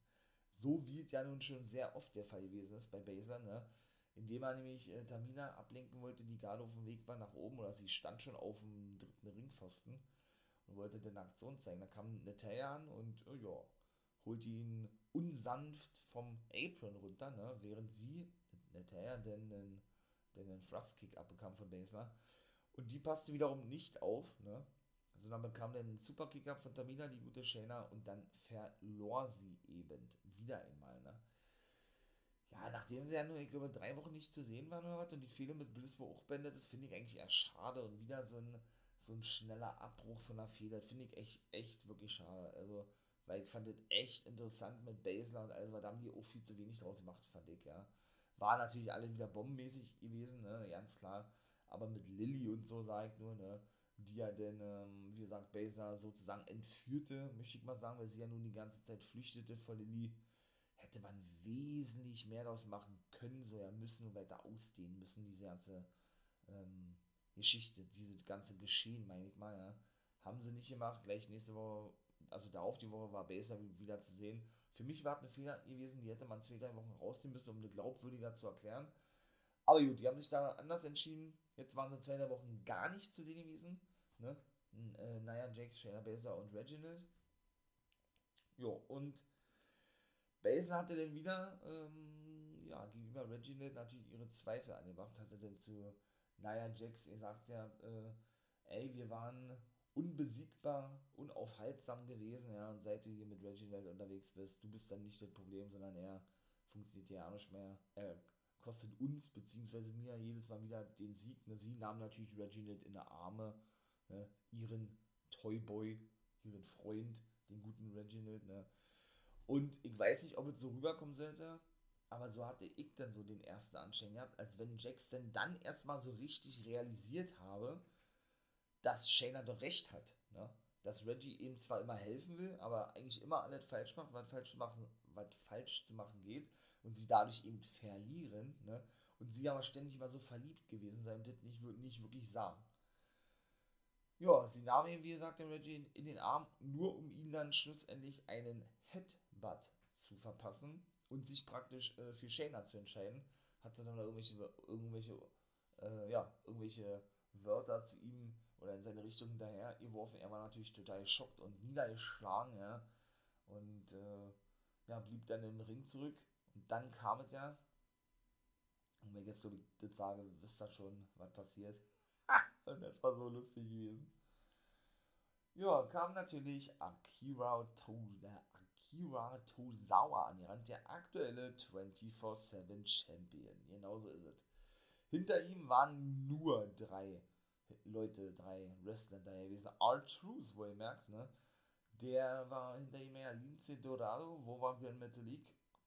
So wie es ja nun schon sehr oft der Fall gewesen ist bei Baszler, ne? Indem er nämlich äh, Tamina ablenken wollte, die gerade auf dem Weg war nach oben, oder sie stand schon auf dem dritten Ringpfosten und wollte dann eine Aktion zeigen. Da kam Natalia an und äh, ja, holte ihn unsanft vom Apron runter, ne, während sie, Natalia, dann einen, dann einen Thrust-Kick abbekam von Baszler. Und die passte wiederum nicht auf, ne, also dann bekam dann einen Superkick ab von Tamina, die gute Shayna, und dann verlor sie eben wieder einmal, ne ja, nachdem sie ja nur, ich glaube, drei Wochen nicht zu sehen waren oder was und die Fehler mit Bliss wo auch beendet, das finde ich eigentlich eher schade und wieder so ein, so ein schneller Abbruch von der Fehler, finde ich echt, echt wirklich schade. Also, weil ich fand das echt interessant mit Basler und also, da haben die auch viel zu wenig draus gemacht, fand ich, ja. War natürlich alle wieder bombenmäßig gewesen, ne, ganz klar. Aber mit Lilly und so, sage ich nur, ne, die ja denn, ähm, wie gesagt, Basler sozusagen entführte, möchte ich mal sagen, weil sie ja nun die ganze Zeit flüchtete vor Lilly hätte man wesentlich mehr daraus machen können, so ja müssen und weiter ausdehnen müssen, diese ganze ähm, Geschichte, dieses ganze Geschehen, meine ich mal, ja. Haben sie nicht gemacht, gleich nächste Woche also darauf die Woche war Baser wieder zu sehen. Für mich war es eine Fehler gewesen, die hätte man zwei, drei Wochen rausnehmen müssen, um eine glaubwürdiger zu erklären. Aber gut, die haben sich da anders entschieden. Jetzt waren sie zwei, drei Wochen gar nicht zu sehen gewesen. Ne? Äh, Nia Jax, Shayna Baser und Reginald. Jo, und Baser hatte dann wieder ähm, ja, gegenüber Reginald natürlich ihre Zweifel angebracht, hatte dann zu Nia Jax gesagt, ja, äh, ey, wir waren unbesiegbar, unaufhaltsam gewesen, ja, und seit du hier mit Reginald unterwegs bist, du bist dann nicht das Problem, sondern er funktioniert ja auch nicht mehr. Er kostet uns, beziehungsweise mir, jedes Mal wieder den Sieg. Ne? Sie nahm natürlich Reginald in der Arme, ne? ihren Toyboy, ihren Freund, den guten Reginald, ne? Und ich weiß nicht, ob es so rüberkommen sollte, aber so hatte ich dann so den ersten Anschein gehabt, als wenn Jackson dann erstmal so richtig realisiert habe, dass Shayna doch recht hat. Ne? Dass Reggie ihm zwar immer helfen will, aber eigentlich immer alles falsch macht, was falsch, machen, was falsch zu machen geht und sie dadurch eben verlieren. Ne? Und sie aber ständig mal so verliebt gewesen sein, das nicht, nicht wirklich sah. Ja, sie nahm ihn, wie gesagt, den Reggie in den Arm, nur um ihn dann schlussendlich einen Headbutt zu verpassen und sich praktisch äh, für Shayna zu entscheiden. Hat sie dann irgendwelche, irgendwelche, äh, ja, irgendwelche Wörter zu ihm oder in seine Richtung hinterher geworfen. Er war natürlich total geschockt und niedergeschlagen, ja. Und äh, ja, blieb dann im Ring zurück. Und dann kam es ja. Und wenn ich jetzt, das sage, wisst ihr schon, was passiert. und das war so lustig gewesen. Ja, kam natürlich Akira Toda, Akira Tozawa an die Rand, der aktuelle 24-7 Champion. Genauso ist es. Hinter ihm waren nur drei Leute, drei Wrestler da gewesen. R-Truth, wo ihr merkt, ne? Der war hinter ihm ja Lince Dorado, wo war Grand Metalik?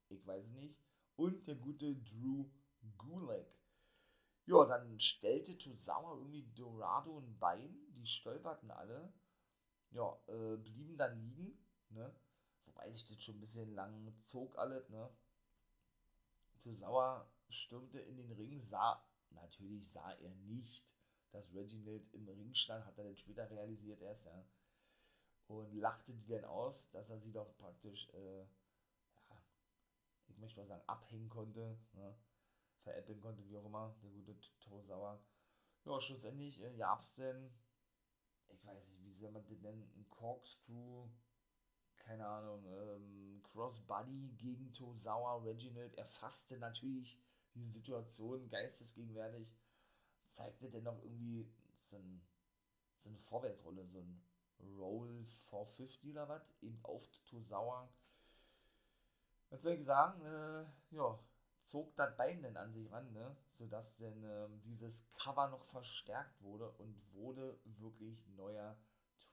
Ich weiß nicht. Und der gute Drew Gulak. Ja, dann stellte Tozawa irgendwie Dorado ein Bein, die stolperten alle. Ja, äh, blieben dann liegen, ne? Wobei sich das schon ein bisschen lang zog alles, ne? Tozawa stürmte in den Ring, sah, natürlich sah er nicht dass Reginald im Ring stand, hat er dann später realisiert erst, ja. Und lachte die dann aus, dass er sie doch praktisch, äh, ja, ich möchte mal sagen, abhängen konnte, ne? veräppeln konnte, wie auch immer, der gute Tosauer. Ja, schlussendlich äh, gab denn, ich weiß nicht, wie soll man den nennen, ein Corkscrew, keine Ahnung, ähm, Crossbody gegen Tosawa, Reginald. Er fasste natürlich diese Situation geistesgegenwärtig zeigte dennoch irgendwie so, ein, so eine Vorwärtsrolle, so ein Roll 450 oder was, eben auf Tosawa. Was soll ich sagen, äh, ja, zog das Bein dann an sich ran, ne? sodass denn ähm, dieses Cover noch verstärkt wurde und wurde wirklich neuer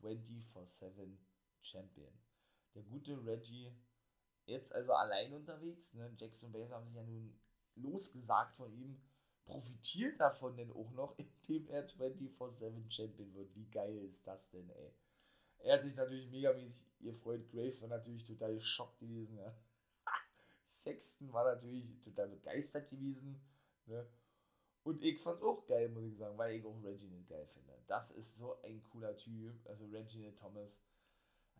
24-7 Champion. Der gute Reggie, jetzt also allein unterwegs, ne? Jackson Bass haben sich ja nun losgesagt von ihm, profitiert davon denn auch noch, indem er 24-7 Champion wird. Wie geil ist das denn, ey? Er hat sich natürlich megamäßig, ihr Freund Graves war natürlich total geschockt gewesen. Ja. Sexton war natürlich total begeistert gewesen. Ne? Und ich fand's auch geil, muss ich sagen, weil ich auch Reginald geil finde. Das ist so ein cooler Typ. Also Reginald Thomas,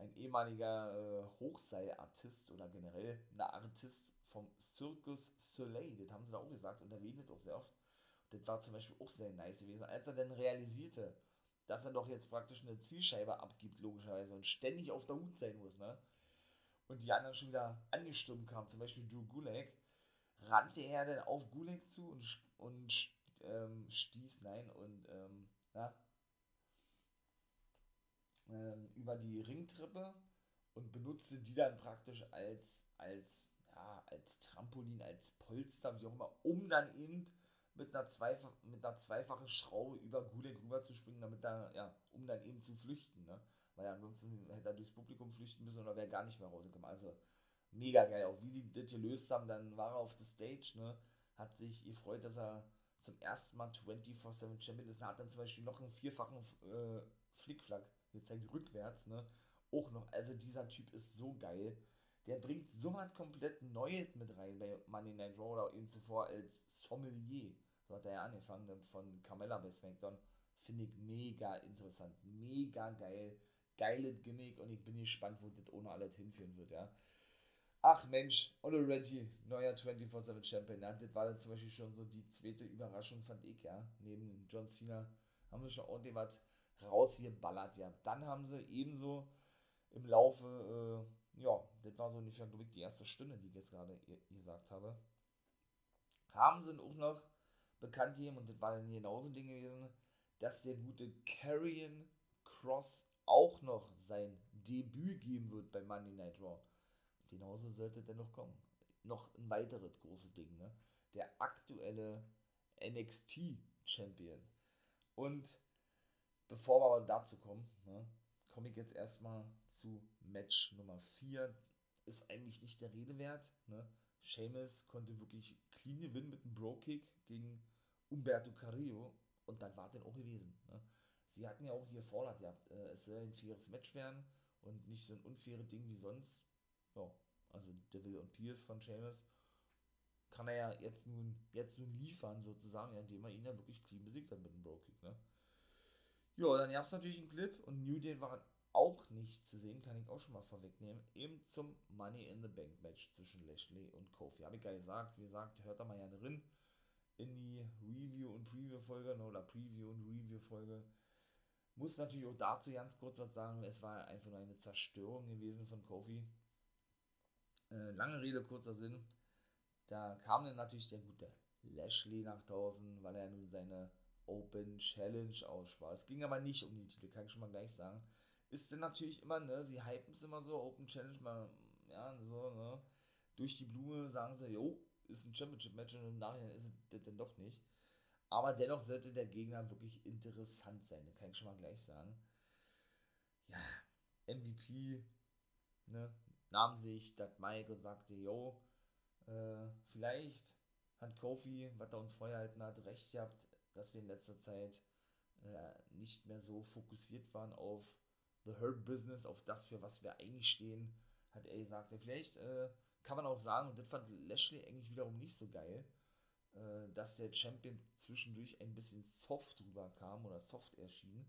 ein ehemaliger äh, Hochseilartist oder generell ein Artist vom Circus Soleil. Das haben sie da auch gesagt und erwähnt auch sehr oft. Das war zum Beispiel auch sehr nice gewesen, als er dann realisierte, dass er doch jetzt praktisch eine Zielscheibe abgibt, logischerweise, und ständig auf der Hut sein muss, ne? Und die anderen schon wieder angestürmt kamen, zum Beispiel Drew Gulak, rannte er dann auf Gulak zu und, und ähm, stieß, nein, und, ähm, na, ähm, über die Ringtreppe und benutzte die dann praktisch als, als, ja, als Trampolin, als Polster, wie auch immer, um dann eben mit einer, Zweifach, mit einer zweifachen Schraube über Gulek rüber zu springen, damit da, ja, um dann eben zu flüchten, ne? Weil ansonsten hätte er durchs Publikum flüchten müssen oder wäre gar nicht mehr rausgekommen. Also mega geil. Auch wie die das gelöst haben, dann war er auf der Stage, ne? Hat sich gefreut, dass er zum ersten Mal 24-7 Champion ist. Er hat dann zum Beispiel noch einen vierfachen äh, Flickflack gezeigt, rückwärts, ne? Auch noch. Also dieser Typ ist so geil der bringt so was komplett Neues mit rein bei Money Night Raw oder eben zuvor als Sommelier. So hat er ja angefangen von Carmella bei SmackDown. Finde ich mega interessant, mega geil. geiles Gimmick und ich bin gespannt, wo das ohne alles hinführen wird, ja. Ach Mensch, Ole Reggie, neuer 24-7 Champion. Ja, das war dann zum Beispiel schon so die zweite Überraschung, fand ich, ja. Neben John Cena haben sie schon ordentlich was rausgeballert, ja. Dann haben sie ebenso im Laufe, äh, ja, das war so ungefähr, glaube ich, die erste Stunde, die ich jetzt gerade gesagt habe, haben sie auch noch bekannt gegeben, und das war dann genauso ein Ding gewesen, dass der gute Carrion Cross auch noch sein Debüt geben wird bei Monday Night Raw genauso sollte der noch kommen. Noch ein weiteres großes Ding, ne? Der aktuelle NXT-Champion. Und bevor wir aber dazu kommen, ne, komme ich jetzt erstmal zu Match Nummer 4. Ist eigentlich nicht der Rede wert. Ne? Seamus konnte wirklich clean gewinnen mit einem Bro-Kick gegen Umberto Carrillo und dann war es dann auch gewesen. Ne? Sie hatten ja auch hier fordert, ja, äh, es soll ein faires Match werden und nicht so ein unfaires Ding wie sonst ja, also Devil und Pierce von Seamus, kann er ja jetzt nun, jetzt nun liefern, sozusagen, indem er ihn ja wirklich clean besiegt hat mit dem Bro-Kick, ne? Ja, dann gab es natürlich einen Clip und New Day war auch nicht zu sehen, kann ich auch schon mal vorwegnehmen, eben zum Money in the Bank Match zwischen Lashley und Kofi. Habe ich ja gesagt, wie gesagt, hört da mal gerne drin in die Review- und Preview-Folge ne, oder Preview- und Review-Folge. Muss natürlich auch dazu ganz kurz was sagen, es war einfach nur eine Zerstörung gewesen von Kofi. Äh, lange Rede, kurzer Sinn. Da kam dann natürlich der gute Lashley nach draußen, weil er nun seine Open Challenge aussprach. Es ging aber nicht um die Titel, kann ich schon mal gleich sagen. Ist denn natürlich immer, ne, sie hypen es immer so, Open Challenge, mal, ja, so, ne, durch die Blume sagen sie, jo, ist ein Championship-Match und im Nachhinein ist es das denn doch nicht. Aber dennoch sollte der Gegner wirklich interessant sein, das kann ich schon mal gleich sagen. Ja, MVP, ne, nahm sich das Mike und sagte, yo, äh, vielleicht hat Kofi, was er uns vorgehalten hat, recht gehabt, dass wir in letzter Zeit äh, nicht mehr so fokussiert waren auf The Hurt Business, auf das, für was wir eigentlich stehen, hat er gesagt. Vielleicht äh, kann man auch sagen, und das fand Lashley eigentlich wiederum nicht so geil, äh, dass der Champion zwischendurch ein bisschen soft rüberkam oder soft erschien.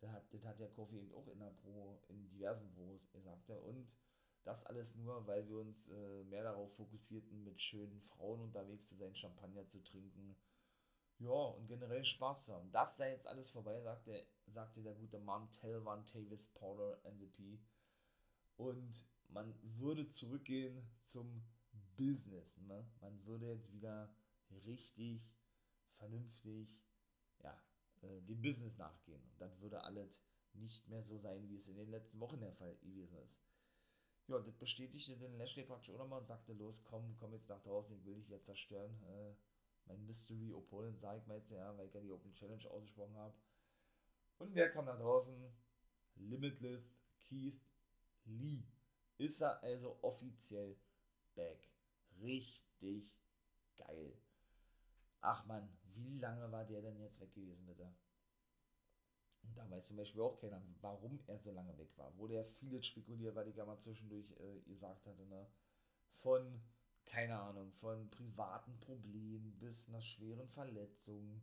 Das hat, das hat der Kofi eben auch in, der Pro, in diversen Pros gesagt. Und das alles nur, weil wir uns äh, mehr darauf fokussierten, mit schönen Frauen unterwegs zu sein, Champagner zu trinken. Ja, und generell Spaß haben. Das sei jetzt alles vorbei, sagte, sagte der gute Mann Telvan Tavis Porter MVP. Und man würde zurückgehen zum Business. Ne? Man würde jetzt wieder richtig vernünftig ja, äh, dem Business nachgehen. Und dann würde alles nicht mehr so sein, wie es in den letzten Wochen der Fall gewesen ist ja, das bestätigte den Lashley praktisch auch nochmal und sagte, los, komm, komm jetzt nach draußen, ich will dich jetzt zerstören. Äh, mein Mystery Opponent, sag ich mal jetzt, ja, weil ich ja die Open Challenge ausgesprochen habe. Und wer kam nach draußen? Limitless Keith Lee. Ist er also offiziell back. Richtig geil. Ach man, wie lange war der denn jetzt weg gewesen, bitte? Und da weiß zum Beispiel auch keiner, warum er so lange weg war. Wurde ja vieles spekuliert, weil ich ja mal zwischendurch äh, gesagt hatte, ne? Von, keine Ahnung, von privaten Problemen bis einer schweren Verletzung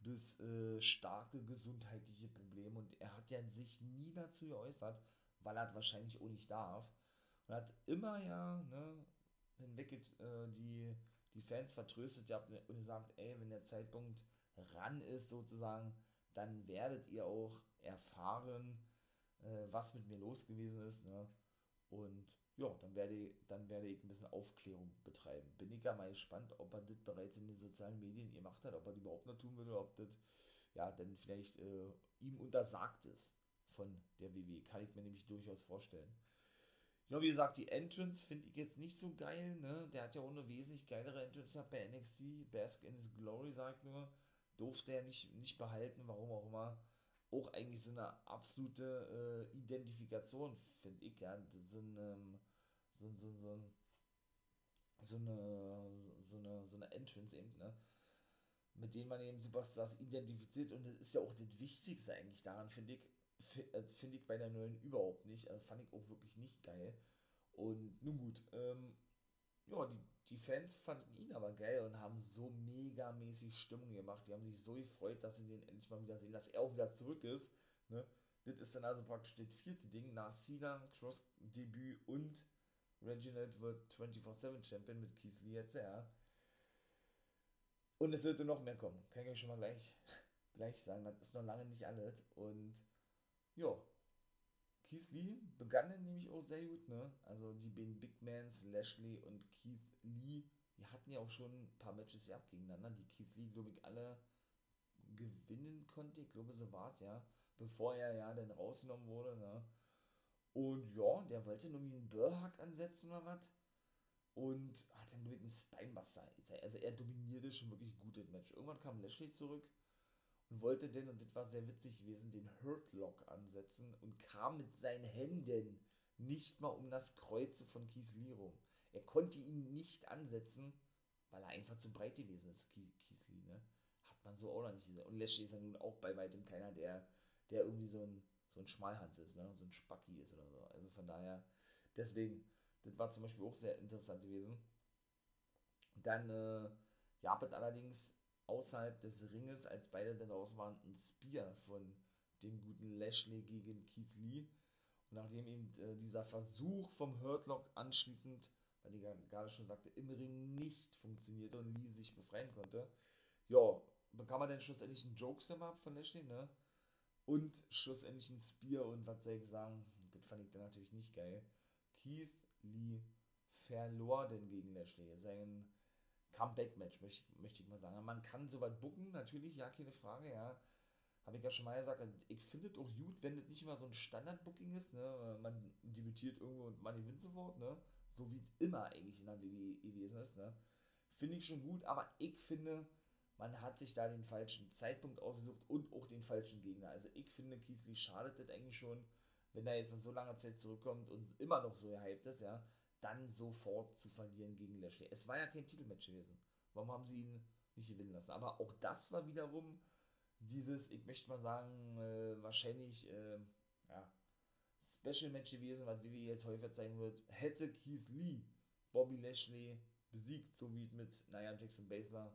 bis äh, starke gesundheitliche Probleme. Und er hat ja sich nie dazu geäußert, weil er wahrscheinlich auch nicht darf. Und hat immer ja, ne, hinweg äh, die, die Fans vertröstet ja und gesagt, ey, wenn der Zeitpunkt ran ist, sozusagen, dann werdet ihr auch erfahren, äh, was mit mir los gewesen ist. Ne? Und ja, dann werde, dann werde ich ein bisschen Aufklärung betreiben. Bin ich ja mal gespannt, ob er das bereits in den sozialen Medien gemacht hat, ob er das überhaupt noch tun würde, ob das ja dann vielleicht äh, ihm untersagt ist von der WW. Kann ich mir nämlich durchaus vorstellen. Ja, wie gesagt, die Entrance finde ich jetzt nicht so geil, ne? Der hat ja auch eine wesentlich geilere Entrance gehabt bei NXT. Bask in his Glory, sagt nur durfte er nicht, nicht behalten, warum auch immer. Auch eigentlich so eine absolute äh, Identifikation, finde ich, ja. So, ein, ähm, so, so, so, so, eine, so, eine, so eine Entrance eben, ne? Mit denen man eben Superstars identifiziert und das ist ja auch das Wichtigste eigentlich daran, finde ich, äh, finde ich bei der neuen überhaupt nicht. Also fand ich auch wirklich nicht geil. Und nun gut, ähm, ja, die, die Fans fanden ihn aber geil und haben so megamäßig Stimmung gemacht. Die haben sich so gefreut, dass sie den endlich mal wieder sehen, dass er auch wieder zurück ist. Ne? Das ist dann also praktisch das vierte Ding nach Cena, Cross-Debüt und Reginald wird 24-7 Champion mit Keith Lee jetzt, ja. Und es sollte noch mehr kommen. Kann ich euch schon mal gleich, gleich sagen. Das ist noch lange nicht alles. Und ja, Keith Lee begann nämlich auch sehr gut, ne? Also die beiden Big Mans, Lashley und Keith Lee, die hatten ja auch schon ein paar Matches gehabt gegeneinander, die Keith Lee, glaube ich, alle gewinnen konnte. Ich glaube, so war es, ja. Bevor er ja dann rausgenommen wurde, ne? Und ja, der wollte nur wie einen Burrhack ansetzen oder was. Und hat dann wirklich einen Spinebuster. Also er dominierte schon wirklich gut das Match. Irgendwann kam Lashley zurück und wollte denn, und das war sehr witzig gewesen, den Hurtlock ansetzen und kam mit seinen Händen nicht mal um das Kreuze von Keith Lee rum. Er konnte ihn nicht ansetzen, weil er einfach zu breit gewesen ist, Keith Lee, ne? Hat man so auch noch nicht gesehen. Und Lashley ist ja nun auch bei weitem keiner, der, der irgendwie so ein so ein Schmalhans ist, ne? so ein Spacki ist oder so. Also von daher, deswegen, das war zum Beispiel auch sehr interessant gewesen. Dann äh, es allerdings außerhalb des Ringes, als beide dann raus waren, ein Spear von dem guten Lashley gegen Keith Lee. Und nachdem eben äh, dieser Versuch vom Hurtlock anschließend, weil die gerade schon sagte, im Ring nicht funktionierte und Lee sich befreien konnte, ja, bekam er dann schlussendlich einen Jokeslam ab von Lashley, ne? Und schlussendlich ein Spear und was soll ich sagen, das fand ich dann natürlich nicht geil. Keith Lee verlor denn gegen Lashley. Sein Comeback-Match, möchte, möchte ich mal sagen. Man kann soweit bucken, natürlich, ja, keine Frage, ja. Habe ich ja schon mal gesagt, ich finde es auch gut, wenn das nicht immer so ein Standard-Booking ist, ne? Man debütiert irgendwo und man gewinnt sofort, ne? So wie immer eigentlich in der WWE gewesen ist, ne? Finde ich schon gut, aber ich finde, man hat sich da den falschen Zeitpunkt ausgesucht und auch den falschen Gegner. Also ich finde, Kiesli schadet das eigentlich schon, wenn er jetzt in so langer Zeit zurückkommt und immer noch so gehypt ist, ja, dann sofort zu verlieren gegen Lashley. Es war ja kein Titelmatch gewesen. Warum haben sie ihn nicht gewinnen lassen? Aber auch das war wiederum dieses, ich möchte mal sagen, äh, wahrscheinlich, äh, ja, Special Match gewesen, was wie jetzt häufig zeigen wird, hätte Keith Lee Bobby Lashley besiegt, so wie mit Nia Jackson Basler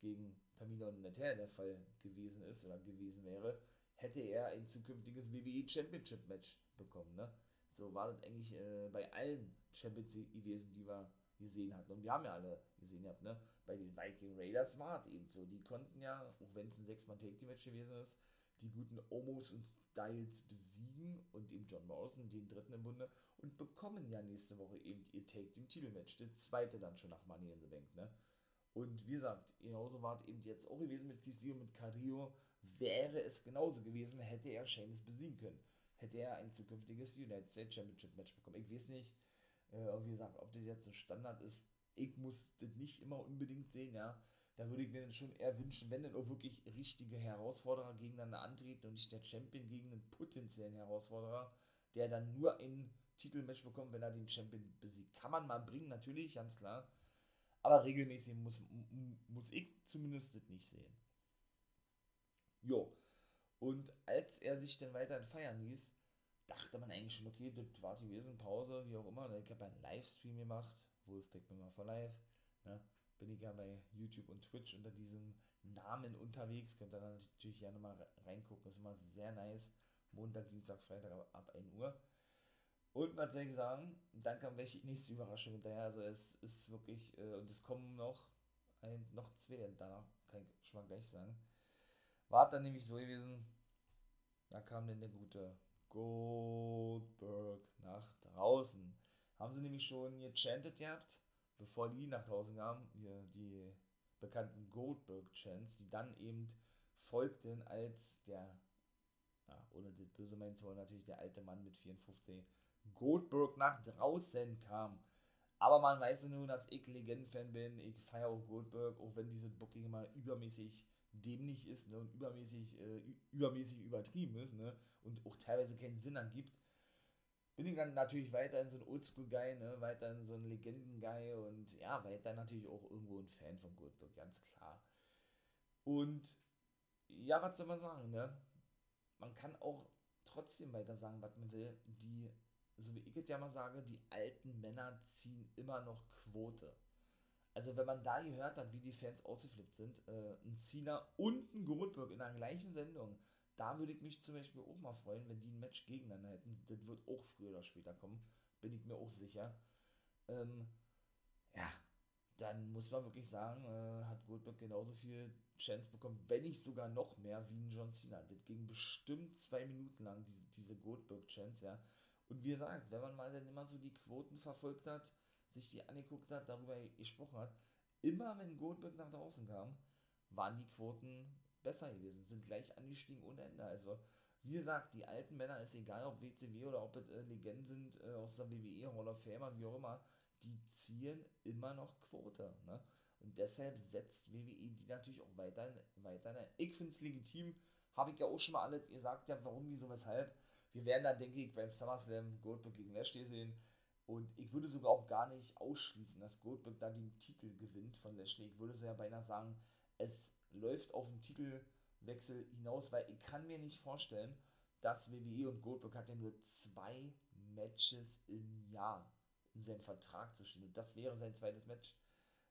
gegen Tamina und Natal der Fall gewesen ist oder gewesen wäre, hätte er ein zukünftiges WWE Championship Match bekommen. Ne? So war das eigentlich äh, bei allen Champions gewesen, die wir gesehen hatten. Und wir haben ja alle gesehen ne? Bei den Viking Raiders war es eben so. Die konnten ja, auch wenn es ein 6-Mann-Take-Match gewesen ist, die guten Omos und Styles besiegen und eben John Morrison, den dritten im Bunde, und bekommen ja nächste Woche eben ihr Take-Team-Titelmatch. Das zweite dann schon nach Money in the Bank, ne? Und wie gesagt, genauso war es eben jetzt auch gewesen mit Kisly und mit Carrillo. Wäre es genauso gewesen, hätte er Sheamus besiegen können. Hätte er ein zukünftiges United States Championship Match bekommen. Ich weiß nicht, äh, wie gesagt, ob das jetzt ein Standard ist. Ich muss das nicht immer unbedingt sehen, ja. Da würde ich mir dann schon eher wünschen, wenn dann auch wirklich richtige Herausforderer gegeneinander antreten und nicht der Champion gegen einen potenziellen Herausforderer, der dann nur ein Titelmatch bekommt, wenn er den Champion besiegt. Kann man mal bringen, natürlich, ganz klar. Aber regelmäßig muss, muss ich zumindest das nicht sehen. Jo. Und als er sich dann weiter feiern ließ, dachte man eigentlich schon, okay, das war die Wesen, Pause, wie auch immer. Ich habe einen Livestream gemacht, Wolfpack Member for Life. Ne? Bin ich ja bei YouTube und Twitch unter diesem Namen unterwegs. Könnt ihr da natürlich gerne mal reingucken. Ist immer sehr nice. Montag, Dienstag, Freitag ab 1 Uhr. Und was soll ich sagen? Dann kam welche nächste Überraschung hinterher. Also es ist wirklich, äh, und es kommen noch, ein, noch zwei, danach kann ich schon mal gleich sagen. War dann nämlich so gewesen, da kam dann der gute Goldberg nach draußen. Haben sie nämlich schon gechantet gehabt, bevor die nach draußen kamen, hier die bekannten Goldberg-Chants, die dann eben folgten, als der, ja, ohne das böse meinen zu wollen, natürlich der alte Mann mit 54 Goldberg nach draußen kam. Aber man weiß ja nun, dass ich Legendenfan bin. Ich feiere auch Goldberg, auch wenn diese Booking immer übermäßig dämlich ist ne, und übermäßig, äh, übermäßig übertrieben ist ne, und auch teilweise keinen Sinn ergibt. Bin ich dann natürlich weiterhin so ein Oldschool-Guy, ne, weiterhin so ein Legenden-Guy und ja, weiterhin natürlich auch irgendwo ein Fan von Goldberg, ganz klar. Und ja, was soll man sagen, ne? Man kann auch trotzdem weiter sagen, was man will. Die so wie ich es ja mal sage, die alten Männer ziehen immer noch Quote. Also wenn man da gehört hat, wie die Fans ausgeflippt sind, äh, ein Cena und ein Goldberg in der gleichen Sendung, da würde ich mich zum Beispiel auch mal freuen, wenn die ein Match gegeneinander hätten. Das wird auch früher oder später kommen, bin ich mir auch sicher. Ähm, ja, dann muss man wirklich sagen, äh, hat Goldberg genauso viel Chance bekommen, wenn nicht sogar noch mehr wie ein John Cena. Das ging bestimmt zwei Minuten lang, diese, diese Goldberg-Chance, ja. Und wie gesagt, wenn man mal dann immer so die Quoten verfolgt hat, sich die angeguckt hat, darüber gesprochen hat, immer wenn Goldberg nach draußen kam, waren die Quoten besser gewesen, sind gleich angestiegen ohne Ende. Also, wie gesagt, die alten Männer, ist egal, ob WCW oder ob äh, Legenden sind äh, aus der WWE, Hall of Famer, wie auch immer, die ziehen immer noch Quote. Ne? Und deshalb setzt WWE die natürlich auch weiter, weiter. Ich finde es legitim, habe ich ja auch schon mal alles gesagt, ja, warum, wieso, weshalb. Wir werden dann, denke ich, beim SummerSlam Goldberg gegen Lashley sehen. Und ich würde sogar auch gar nicht ausschließen, dass Goldberg da den Titel gewinnt von Lashley. Ich würde sogar beinahe sagen, es läuft auf den Titelwechsel hinaus, weil ich kann mir nicht vorstellen, dass WWE und Goldberg hat ja nur zwei Matches im Jahr in seinem Vertrag zu stehen. Und das wäre sein zweites Match.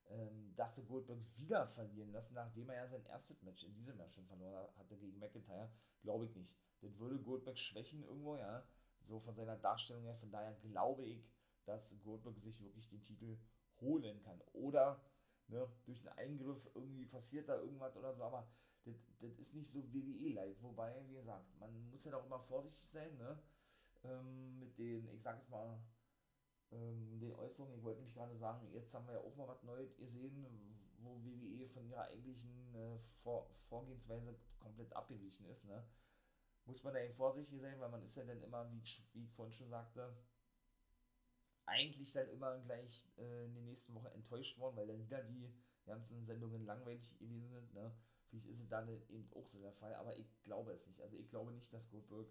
Ähm, dass sie Goldberg wieder verlieren lassen, nachdem er ja sein erstes Match in diesem Jahr schon verloren hatte gegen McIntyre, glaube ich nicht. Das würde Goldberg schwächen irgendwo, ja. So von seiner Darstellung her. Von daher glaube ich, dass Goldberg sich wirklich den Titel holen kann. Oder ne, durch einen Eingriff irgendwie passiert da irgendwas oder so, aber das, das ist nicht so WWE-like. Wobei, wie gesagt, man muss ja doch immer vorsichtig sein, ne? Ähm, mit den, ich sag es mal, ähm, den Äußerungen. Ich wollte nämlich gerade sagen, jetzt haben wir ja auch mal was Neues gesehen, wo WWE von ihrer eigentlichen äh, Vor Vorgehensweise komplett abgewichen ist, ne? Muss man da eben vorsichtig sein, weil man ist ja dann immer, wie ich, wie ich vorhin schon sagte, eigentlich dann immer gleich äh, in der nächsten Woche enttäuscht worden, weil dann wieder die ganzen Sendungen langweilig gewesen sind. Ne? Vielleicht ist es dann eben auch so der Fall, aber ich glaube es nicht. Also ich glaube nicht, dass Goldberg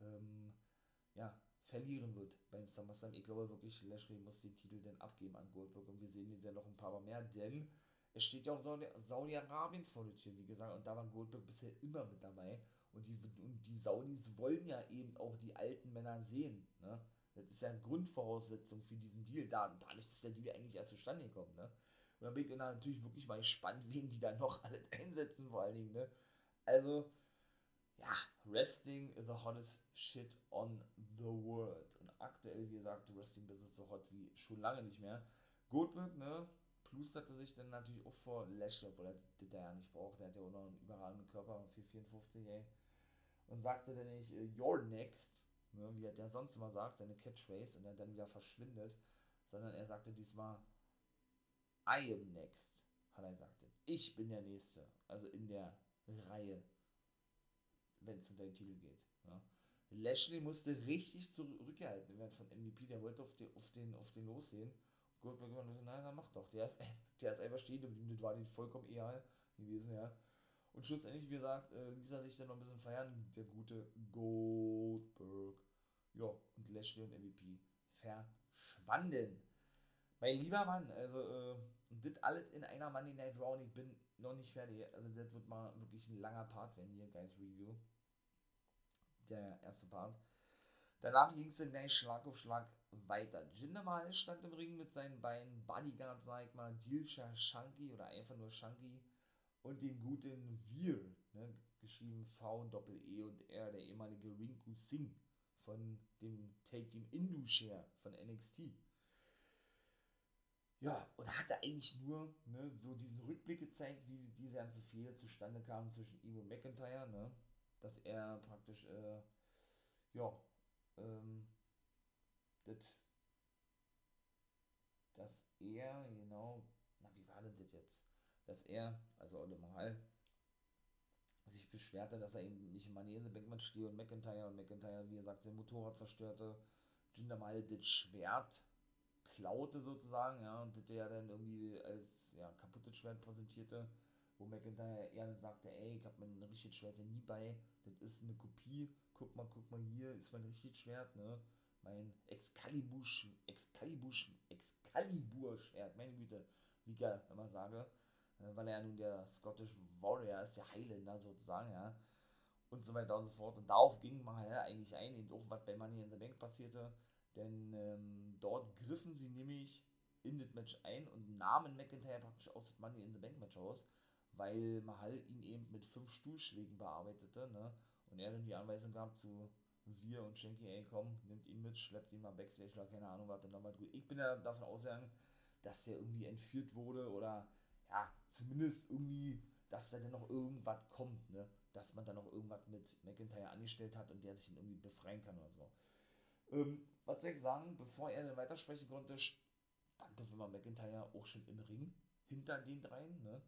ähm, ja, verlieren wird beim SummerSlam. Ich glaube wirklich, Lashley muss den Titel dann abgeben an Goldberg und wir sehen ihn dann noch ein paar Mal mehr, denn es steht ja auch Saudi-Arabien vor der Tür, wie gesagt, und da war Goldberg bisher immer mit dabei. Und die, und die Saudis wollen ja eben auch die alten Männer sehen. Ne? Das ist ja eine Grundvoraussetzung für diesen Deal. Da, dadurch ist der Deal eigentlich erst zustande gekommen. Ne? Und da bin ich dann natürlich wirklich mal gespannt, wen die da noch alles einsetzen, vor allen Dingen. Ne? Also, ja, Wrestling is the hottest shit on the world. Und aktuell, wie gesagt, Wrestling Business so hot wie schon lange nicht mehr. Goldberg, ne, plusterte sich dann natürlich auch vor Lashley, obwohl er das ja nicht braucht. Der hat ja auch noch einen überragenden Körper, 454, ey. Und sagte dann nicht, äh, you're next ne, wie er der sonst immer sagt, seine Catchphrase und er dann wieder verschwindet, sondern er sagte diesmal I am next, hat er gesagt. Ich bin der Nächste, also in der Reihe, wenn es um den Titel geht. Ja. Lashley musste richtig zurückgehalten werden von MVP, der wollte auf den, auf den, auf den losgehen. Goldberg war so, nein, dann mach doch. Der ist, der ist einfach stehen geblieben, das war nicht vollkommen egal gewesen, ja. Und schlussendlich, wie gesagt, äh, ließ er sich dann noch ein bisschen feiern, der gute Goldberg. Ja, und Lashley und MVP verschwanden. Mein lieber Mann, also, äh, das alles in einer Monday Night Raw und ich bin noch nicht fertig. Also, das wird mal wirklich ein langer Part werden hier, Guys Review. Der erste Part. Danach ging es dann gleich Schlag auf Schlag weiter. Jinder Mahal stand im Ring mit seinen beiden Bodyguards, sag ich mal, Dilsha Shanky oder einfach nur Shanky und dem guten Veer, ne, geschrieben V Doppel E und R, der ehemalige Rinku Singh von dem Take Team Indus-Share von NXT. Ja, und hatte eigentlich nur ne, so diesen Rückblick gezeigt, wie diese ganze Fehler zustande kam zwischen ihm und McIntyre, ne? Dass er praktisch, äh, ja, ähm, das, dass er, genau, na, wie war denn das jetzt? Dass er, also Mahal, sich beschwerte, dass er eben nicht in Bank Match stehe und McIntyre und McIntyre, wie gesagt, sein Motorrad zerstörte. Jinder Mahal das Schwert klaute sozusagen, ja, und das der dann irgendwie als ja, kaputtes Schwert präsentierte, wo McIntyre eher sagte, ey, ich hab mein richtiges Schwert ja nie bei, das ist eine Kopie, guck mal, guck mal, hier ist mein richtiges Schwert, ne, mein Excalibur, Excalibur, Excalibur-Schwert, meine Güte, wie ich ja immer sage, äh, weil er ja nun der Scottish Warrior ist, der Highlander sozusagen, ja, und so weiter und so fort. Und darauf ging man halt eigentlich ein, eben auch was bei Money in the Bank passierte, denn ähm, dort griffen sie nämlich in das Match ein und nahmen McIntyre praktisch aus dem Money in the Bank Match aus, weil Mahal ihn eben mit fünf Stuhlschlägen bearbeitete, ne, Und er dann die Anweisung gab zu wir und Shanky, ey komm, nimmt ihn mit, schleppt ihn mal Backstage oder keine Ahnung, was dann nochmal gut. Ich bin ja davon ausgegangen, dass er irgendwie entführt wurde oder ja, zumindest irgendwie, dass da dann noch irgendwas kommt, ne? Dass man dann noch irgendwas mit McIntyre angestellt hat und der sich ihn irgendwie befreien kann oder so. Ähm, was soll ich sagen, bevor er dann weitersprechen konnte, stand auf immer McIntyre auch schon im Ring hinter den dreien, ne?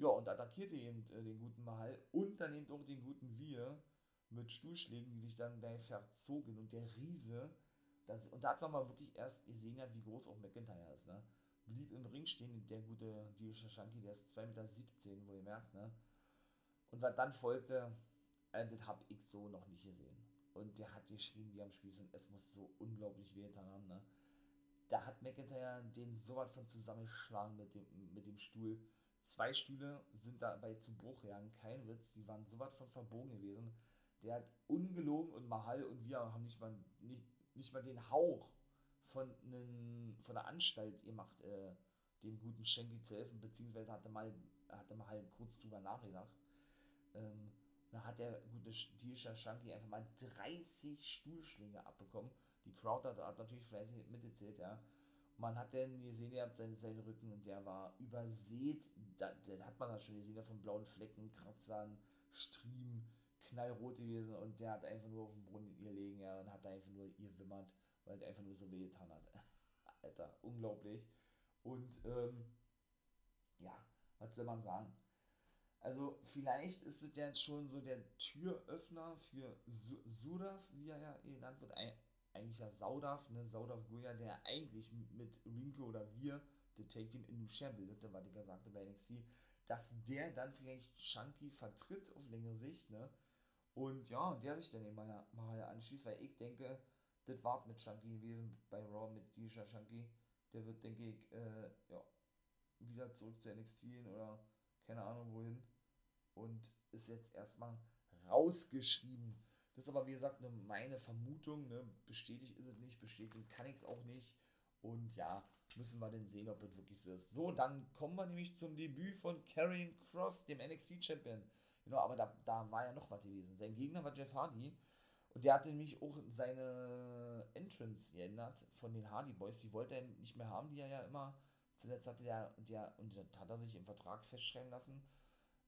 Ja, und attackierte eben äh, den guten Mahal und dann eben auch den guten Wir mit Stuhlschlägen, die sich dann gleich verzogen und der Riese, das, und da hat man mal wirklich erst gesehen, wie groß auch McIntyre ist, ne? Blieb im Ring stehen, der gute Dio Shashanki, der ist 2,17 Meter, wo ihr merkt, ne? Und was dann folgte, äh, das hab ich so noch nicht gesehen. Und der hat geschrien wie am Spieß und es muss so unglaublich weh haben, ne? Da hat McIntyre den so was von zusammengeschlagen mit dem, mit dem Stuhl. Zwei Stühle sind dabei zu Bruch gegangen, kein Witz, die waren so was von verbogen gewesen der hat ungelogen und Mahal und wir haben nicht mal, nicht, nicht mal den Hauch von, einen, von der Anstalt gemacht, äh, dem guten Schenki zu helfen, beziehungsweise hatte mal, hatte mal kurz drüber nachgedacht. Ähm, da hat der gute Disha Shanky einfach mal 30 Stuhlschläge abbekommen. Die Crowd hat, hat natürlich fleißig mitgezählt, ja. Man hat dann gesehen, ihr habt seinen, seinen Rücken und der war übersät. Da, da hat man das schon gesehen, von blauen Flecken, Kratzern, Striemen knallrot gewesen und der hat einfach nur auf dem Brunnen ihr legen, ja, und hat einfach nur ihr wimmert, weil er einfach nur so weh getan hat. Alter, unglaublich. Und, ähm, ja, was soll man sagen? Also, vielleicht ist es jetzt schon so der Türöffner für Suraf, wie er ja genannt wird, eigentlich ja Saudaf, ne, Saudaf Goya, der eigentlich mit Rinko oder wir The Take Team in Lucia bildete, was ich ja sagte bei NXT, dass der dann vielleicht Chunky vertritt auf längere Sicht, ne, und ja, der sich dann eben mal, mal anschließt, weil ich denke, das war mit Chunky gewesen bei Raw mit Disha Chunky. Der wird, denke ich, äh, ja, wieder zurück zu NXT gehen oder keine Ahnung wohin. Und ist jetzt erstmal rausgeschrieben. Das ist aber, wie gesagt, ne, meine Vermutung. Ne? Bestätigt ist es nicht, bestätigen kann ich es auch nicht. Und ja, müssen wir dann sehen, ob es wirklich so ist. So, dann kommen wir nämlich zum Debüt von Karrion Cross, dem NXT-Champion. Genau, aber da, da war ja noch was gewesen. Sein Gegner war Jeff Hardy. Und der hatte nämlich auch seine Entrance geändert von den Hardy Boys. Die wollte er nicht mehr haben, die er ja immer. Zuletzt hatte der, der und das hat er sich im Vertrag festschreiben lassen,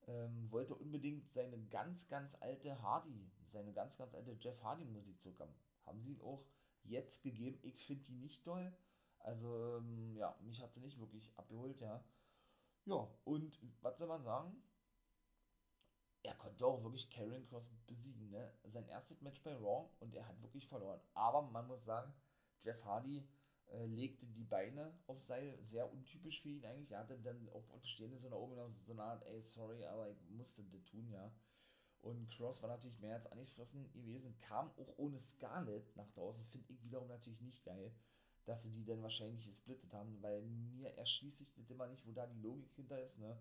ähm, wollte unbedingt seine ganz, ganz alte Hardy, seine ganz, ganz alte Jeff Hardy Musik zurückhaben. Haben sie ihn auch jetzt gegeben. Ich finde die nicht toll. Also, ähm, ja, mich hat sie nicht wirklich abgeholt, ja. Ja, und was soll man sagen? er konnte auch wirklich Karrion Cross besiegen. Ne? Sein erstes Match bei Raw und er hat wirklich verloren. Aber man muss sagen, Jeff Hardy äh, legte die Beine auf Seil, sehr untypisch für ihn eigentlich. Er hatte dann auch stehende so nach so eine Art, ey, sorry, aber ich musste das tun, ja. Und Cross war natürlich mehr als angefressen gewesen, kam auch ohne Scarlett nach draußen, finde ich wiederum natürlich nicht geil, dass sie die dann wahrscheinlich gesplittet haben, weil mir erschließt sich das immer nicht, wo da die Logik hinter ist, ne.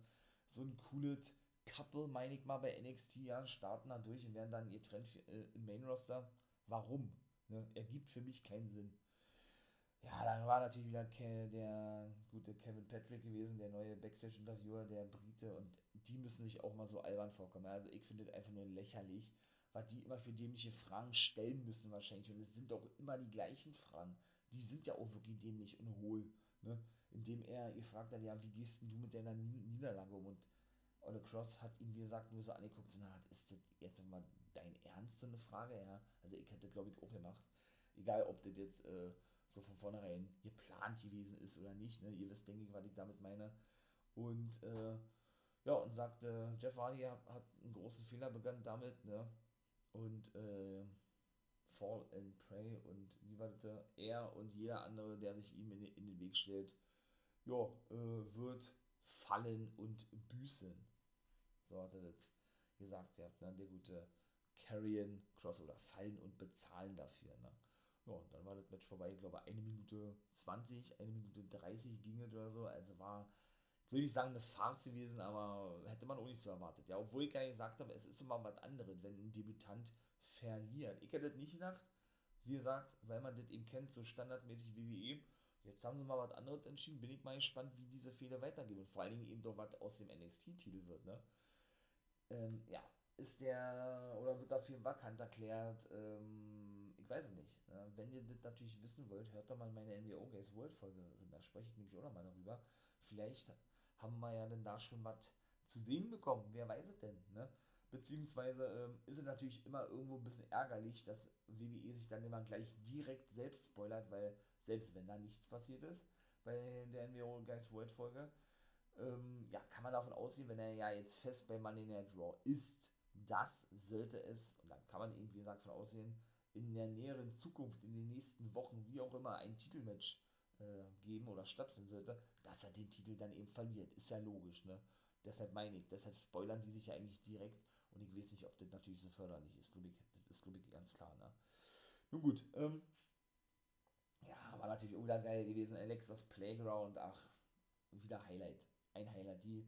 So ein cooles Couple, meine ich mal, bei NXT, ja, starten da durch und werden dann ihr Trend äh, im Main Roster. Warum? Ne? Ergibt für mich keinen Sinn. Ja, dann war natürlich wieder Ke der gute Kevin Patrick gewesen, der neue Backstage-Interviewer, der Brite, und die müssen sich auch mal so albern vorkommen. Also ich finde das einfach nur lächerlich, was die immer für dämliche Fragen stellen müssen wahrscheinlich. Und es sind auch immer die gleichen Fragen. Die sind ja auch wirklich dämlich und hohl. Ne? Indem er gefragt hat, ja, wie gehst du mit deiner Niederlage um? Und Ole Cross hat ihn, wie gesagt, nur so angeguckt, na, ist das jetzt mal dein Ernst, so eine Frage, ja? Also ich hätte, glaube ich, auch gemacht. Egal, ob das jetzt äh, so von vornherein geplant gewesen ist oder nicht, ne? Ihr wisst, denke ich, was ich damit meine. Und, äh, ja, und sagte, Jeff Hardy hat, hat einen großen Fehler begangen damit, ne? Und, äh, Fall and Pray und wie war das? Er und jeder andere, der sich ihm in, in den Weg stellt, ja, äh, wird fallen und büßen. So hat er das gesagt, ja, ne? der gute Carrion Cross oder fallen und bezahlen dafür. Ne? Ja, und dann war das Match vorbei, ich glaube, eine Minute 20, eine Minute 30 ging es oder so. Also war, würde ich sagen, eine Farce gewesen, aber hätte man auch nicht so erwartet. Ja, obwohl ich gar nicht gesagt habe, es ist immer was anderes, wenn ein Debütant verliert. Ich hätte das nicht gedacht, wie gesagt, weil man das eben kennt, so standardmäßig WWE. Jetzt haben sie mal was anderes entschieden. Bin ich mal gespannt, wie diese Fehler weitergehen. Und vor allen Dingen eben doch was aus dem NXT-Titel wird. Ne? Ähm, ja, ist der oder wird dafür vakant erklärt. Ähm, weiß es nicht. Ne? Wenn ihr das natürlich wissen wollt, hört doch mal meine NBA Games World Folge. Da spreche ich nämlich auch nochmal darüber. Vielleicht haben wir ja dann da schon was zu sehen bekommen. Wer weiß es denn? Ne? Beziehungsweise ähm, ist es natürlich immer irgendwo ein bisschen ärgerlich, dass WWE sich dann immer gleich direkt selbst spoilert, weil selbst wenn da nichts passiert ist bei der NBA Guys World Folge, ähm, ja, kann man davon ausgehen, wenn er ja jetzt fest bei Money Night Raw ist, dass sollte es, und dann kann man eben, wie gesagt, davon ausgehen, in der näheren Zukunft, in den nächsten Wochen, wie auch immer, ein Titelmatch äh, geben oder stattfinden sollte, dass er den Titel dann eben verliert. Ist ja logisch, ne? Deshalb meine ich, deshalb spoilern die sich ja eigentlich direkt und ich weiß nicht, ob das natürlich so förderlich ist, glaube ich. Das ist, glaube ich, ganz klar, ne? Nun gut, ähm, ja, war natürlich auch wieder geil gewesen. Alexas Playground, ach, wieder Highlight. Ein Highlight. Die,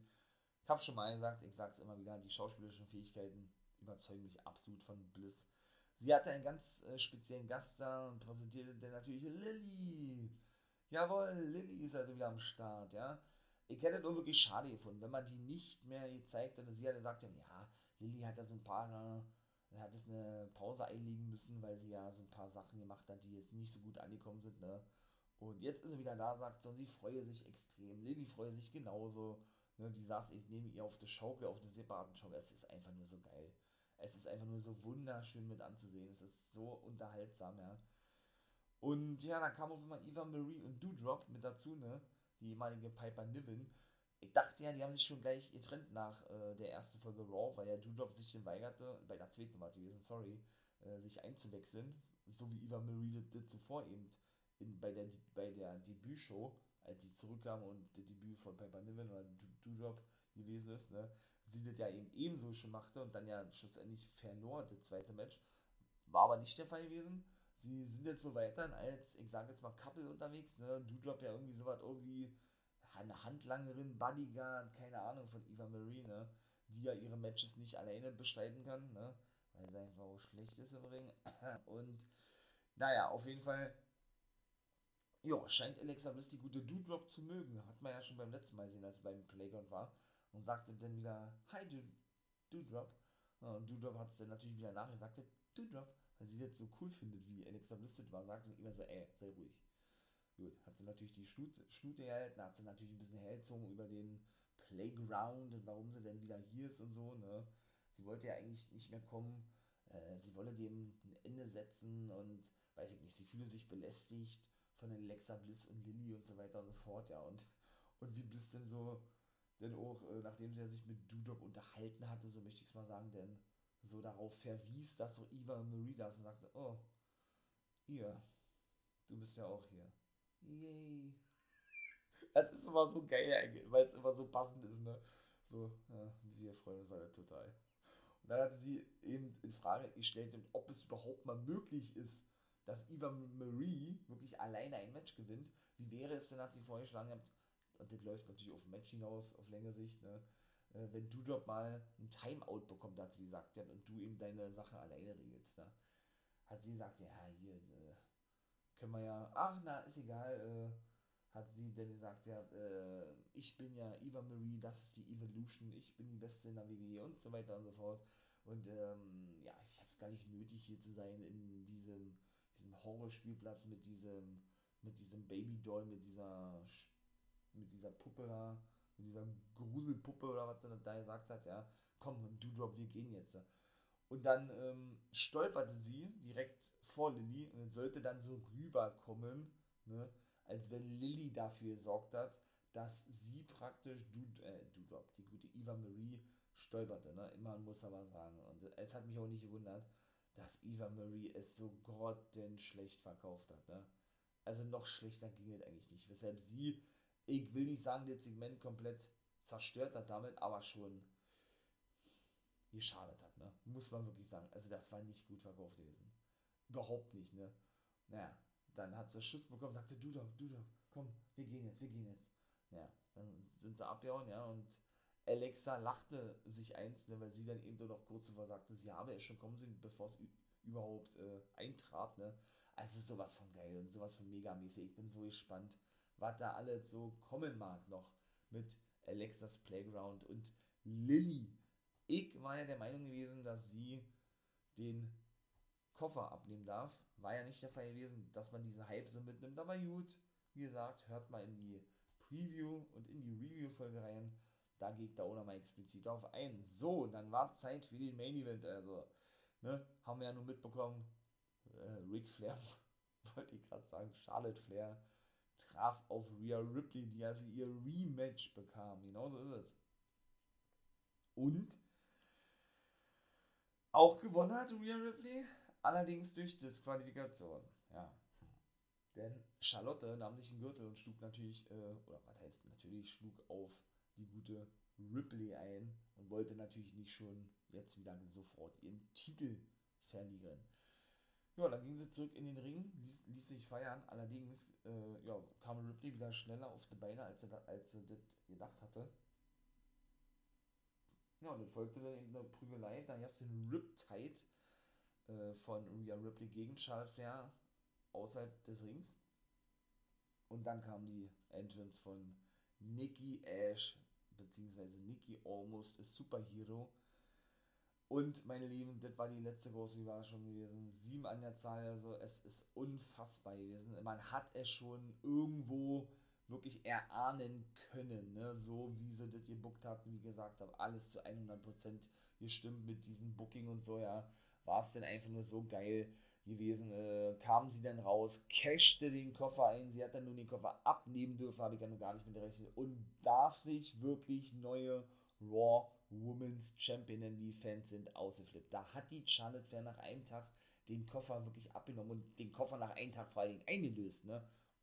ich habe schon mal gesagt, ich sage es immer wieder, die schauspielerischen Fähigkeiten überzeugen mich absolut von Bliss. Sie hatte einen ganz äh, speziellen Gast da und präsentierte dann natürlich Lilly. Jawohl, Lilly ist also wieder am Start, ja. Ich hätte auch wirklich schade gefunden, wenn man die nicht mehr gezeigt hätte. Sie hatte gesagt, ja, Lilly hat da so ein paar, äh, hat es eine Pause einlegen müssen, weil sie ja so ein paar Sachen gemacht hat, die jetzt nicht so gut angekommen sind, ne. Und jetzt ist sie wieder da, sagt sie, sie freue sich extrem. Lilly freue sich genauso. Ne, die saß eben neben ihr auf der Schaukel, auf der separaten Schaukel. Es ist einfach nur so geil. Es ist einfach nur so wunderschön mit anzusehen. Es ist so unterhaltsam, ja. Und ja, dann kam auf einmal Eva Marie und Doudrop mit dazu, ne? Die ehemalige Piper Niven. Ich dachte ja, die haben sich schon gleich getrennt nach äh, der ersten Folge Raw, weil ja Doudrop sich den weigerte, bei der zweiten war gewesen, sorry, äh, sich einzuwechseln. So wie Eva Marie das zuvor eben in, bei der, bei der Debütshow, als sie zurückkam und das Debüt von Piper Niven oder Doudrop gewesen ist, ne? Sie das ja eben ebenso schon machte und dann ja schlussendlich verlor, das zweite Match. War aber nicht der Fall gewesen. Sie sind jetzt wohl weiterhin als, ich sage jetzt mal, Couple unterwegs. Ne? Doudrop ja irgendwie sowas, irgendwie eine Handlangerin, Bodyguard, keine Ahnung, von Eva Marie, ne? die ja ihre Matches nicht alleine bestreiten kann, ne? weil sie einfach auch schlecht ist im Ring. Und naja, auf jeden Fall ja, scheint Alexa Bliss die gute Doudrop zu mögen. Hat man ja schon beim letzten Mal gesehen, als sie beim Playground war und sagte dann wieder, hi Doodrop. Und Doodrop hat es dann natürlich wieder nachgesagt, Doodrop, weil sie das so cool findet, wie Alexa Bliss war, sagte immer so, ey, sei ruhig. Gut, hat sie natürlich die Schnute, gehalten, hat sie natürlich ein bisschen hergezogen über den Playground und warum sie denn wieder hier ist und so, ne. Sie wollte ja eigentlich nicht mehr kommen, äh, sie wolle dem ein Ende setzen und weiß ich nicht, sie fühle sich belästigt von Alexa Bliss und Lilly und so weiter und so fort, ja, und, und wie Bliss denn so denn auch, äh, nachdem sie sich mit Dudok unterhalten hatte, so möchte ich es mal sagen, denn so darauf verwies, dass so Eva Marie das und sagte, oh, ihr, du bist ja auch hier. Yay. Das ist immer so geil, weil es immer so passend ist, ne? So, ja, wir freuen uns alle total. Und dann hatte sie eben in Frage gestellt, ob es überhaupt mal möglich ist, dass Eva Marie wirklich alleine ein Match gewinnt. Wie wäre es denn, hat sie vorgeschlagen, und das läuft natürlich auf ein Match hinaus, auf längere Sicht, ne? Äh, wenn du dort mal ein Timeout bekommt, hat sie gesagt, ja, und du eben deine Sache alleine regelst, ne? Hat sie gesagt, ja, hier, äh, können wir ja, ach, na, ist egal, äh, hat sie denn gesagt, ja, äh, ich bin ja Eva Marie, das ist die Evolution, ich bin die Beste in der WWE und so weiter und so fort. Und ähm, ja, ich habe es gar nicht nötig, hier zu sein in diesem, diesem Horrorspielplatz mit diesem, mit diesem Babydoll, mit dieser mit dieser Puppe da, mit dieser Gruselpuppe oder was er da gesagt hat, ja, komm, du Drop, wir gehen jetzt. Und dann ähm, stolperte sie direkt vor Lilly und sollte dann so rüberkommen, ne, als wenn Lilly dafür gesorgt hat, dass sie praktisch du, äh, Dudrop, die gute Eva Marie, stolperte. Ne? Immer muss aber sagen. Und es hat mich auch nicht gewundert, dass Eva Marie es so grottenschlecht verkauft hat. Ne? Also noch schlechter ging es eigentlich nicht. Weshalb sie ich will nicht sagen, das Segment komplett zerstört hat damit, aber schon geschadet hat, ne? Muss man wirklich sagen. Also das war nicht gut verkauft gewesen. Überhaupt nicht, ne? Naja, dann hat sie Schuss bekommen, sagte, du doch, du doch, komm, wir gehen jetzt, wir gehen jetzt. Ja, dann sind sie abgehauen, ja, und Alexa lachte sich eins, ne, weil sie dann eben noch kurz zuvor sagte, sie habe es schon kommen sehen, bevor es überhaupt äh, eintrat, ne? Also sowas von geil und sowas von megamäßig. Ich bin so gespannt, was da alles so kommen mag noch mit Alexas Playground und Lilly. Ich war ja der Meinung gewesen, dass sie den Koffer abnehmen darf. War ja nicht der Fall gewesen, dass man diese Hype so mitnimmt. Aber gut, wie gesagt, hört mal in die Preview und in die Review-Folge rein. Da ich da auch nochmal explizit auf ein. So, dann war Zeit für den Main Event. Also, ne, haben wir ja nur mitbekommen, äh, Ric Flair, wollte ich gerade sagen, Charlotte Flair traf auf Rhea Ripley, die also ihr Rematch bekam. Genauso ist es. Und auch gewonnen hat Rhea Ripley, allerdings durch Disqualifikation. Ja. Denn Charlotte nahm sich einen Gürtel und schlug natürlich, äh, oder was heißt natürlich, schlug auf die gute Ripley ein und wollte natürlich nicht schon jetzt wieder sofort ihren Titel verlieren. Ja, dann ging sie zurück in den Ring, ließ, ließ sich feiern. Allerdings äh, ja, kam Ripley wieder schneller auf die Beine, als da, als sie das gedacht hatte. Ja, und dann folgte dann eben eine Prügelei. Da gab es den Riptide äh, von Rhea Ripley gegen Charlotte Flair außerhalb des Rings. Und dann kam die Entrance von Nikki Ash, beziehungsweise Nikki Almost a Superhero und meine Lieben, das war die letzte große Überraschung gewesen. Sieben an der Zahl, also es ist unfassbar gewesen. Man hat es schon irgendwo wirklich erahnen können, ne? so wie sie das gebuckt hatten, wie gesagt habe, alles zu 100% gestimmt mit diesem Booking und so, ja, war es denn einfach nur so geil gewesen, äh, kamen sie dann raus, cashte den Koffer ein, sie hat dann nur den Koffer abnehmen dürfen, habe ich ja noch gar nicht mit gerechnet und darf sich wirklich neue Raw Women's Champion, die Fans sind ausgeflippt. Da hat die Charlotte Flair nach einem Tag den Koffer wirklich abgenommen und den Koffer nach einem Tag vor allen Dingen eingelöst. Ne?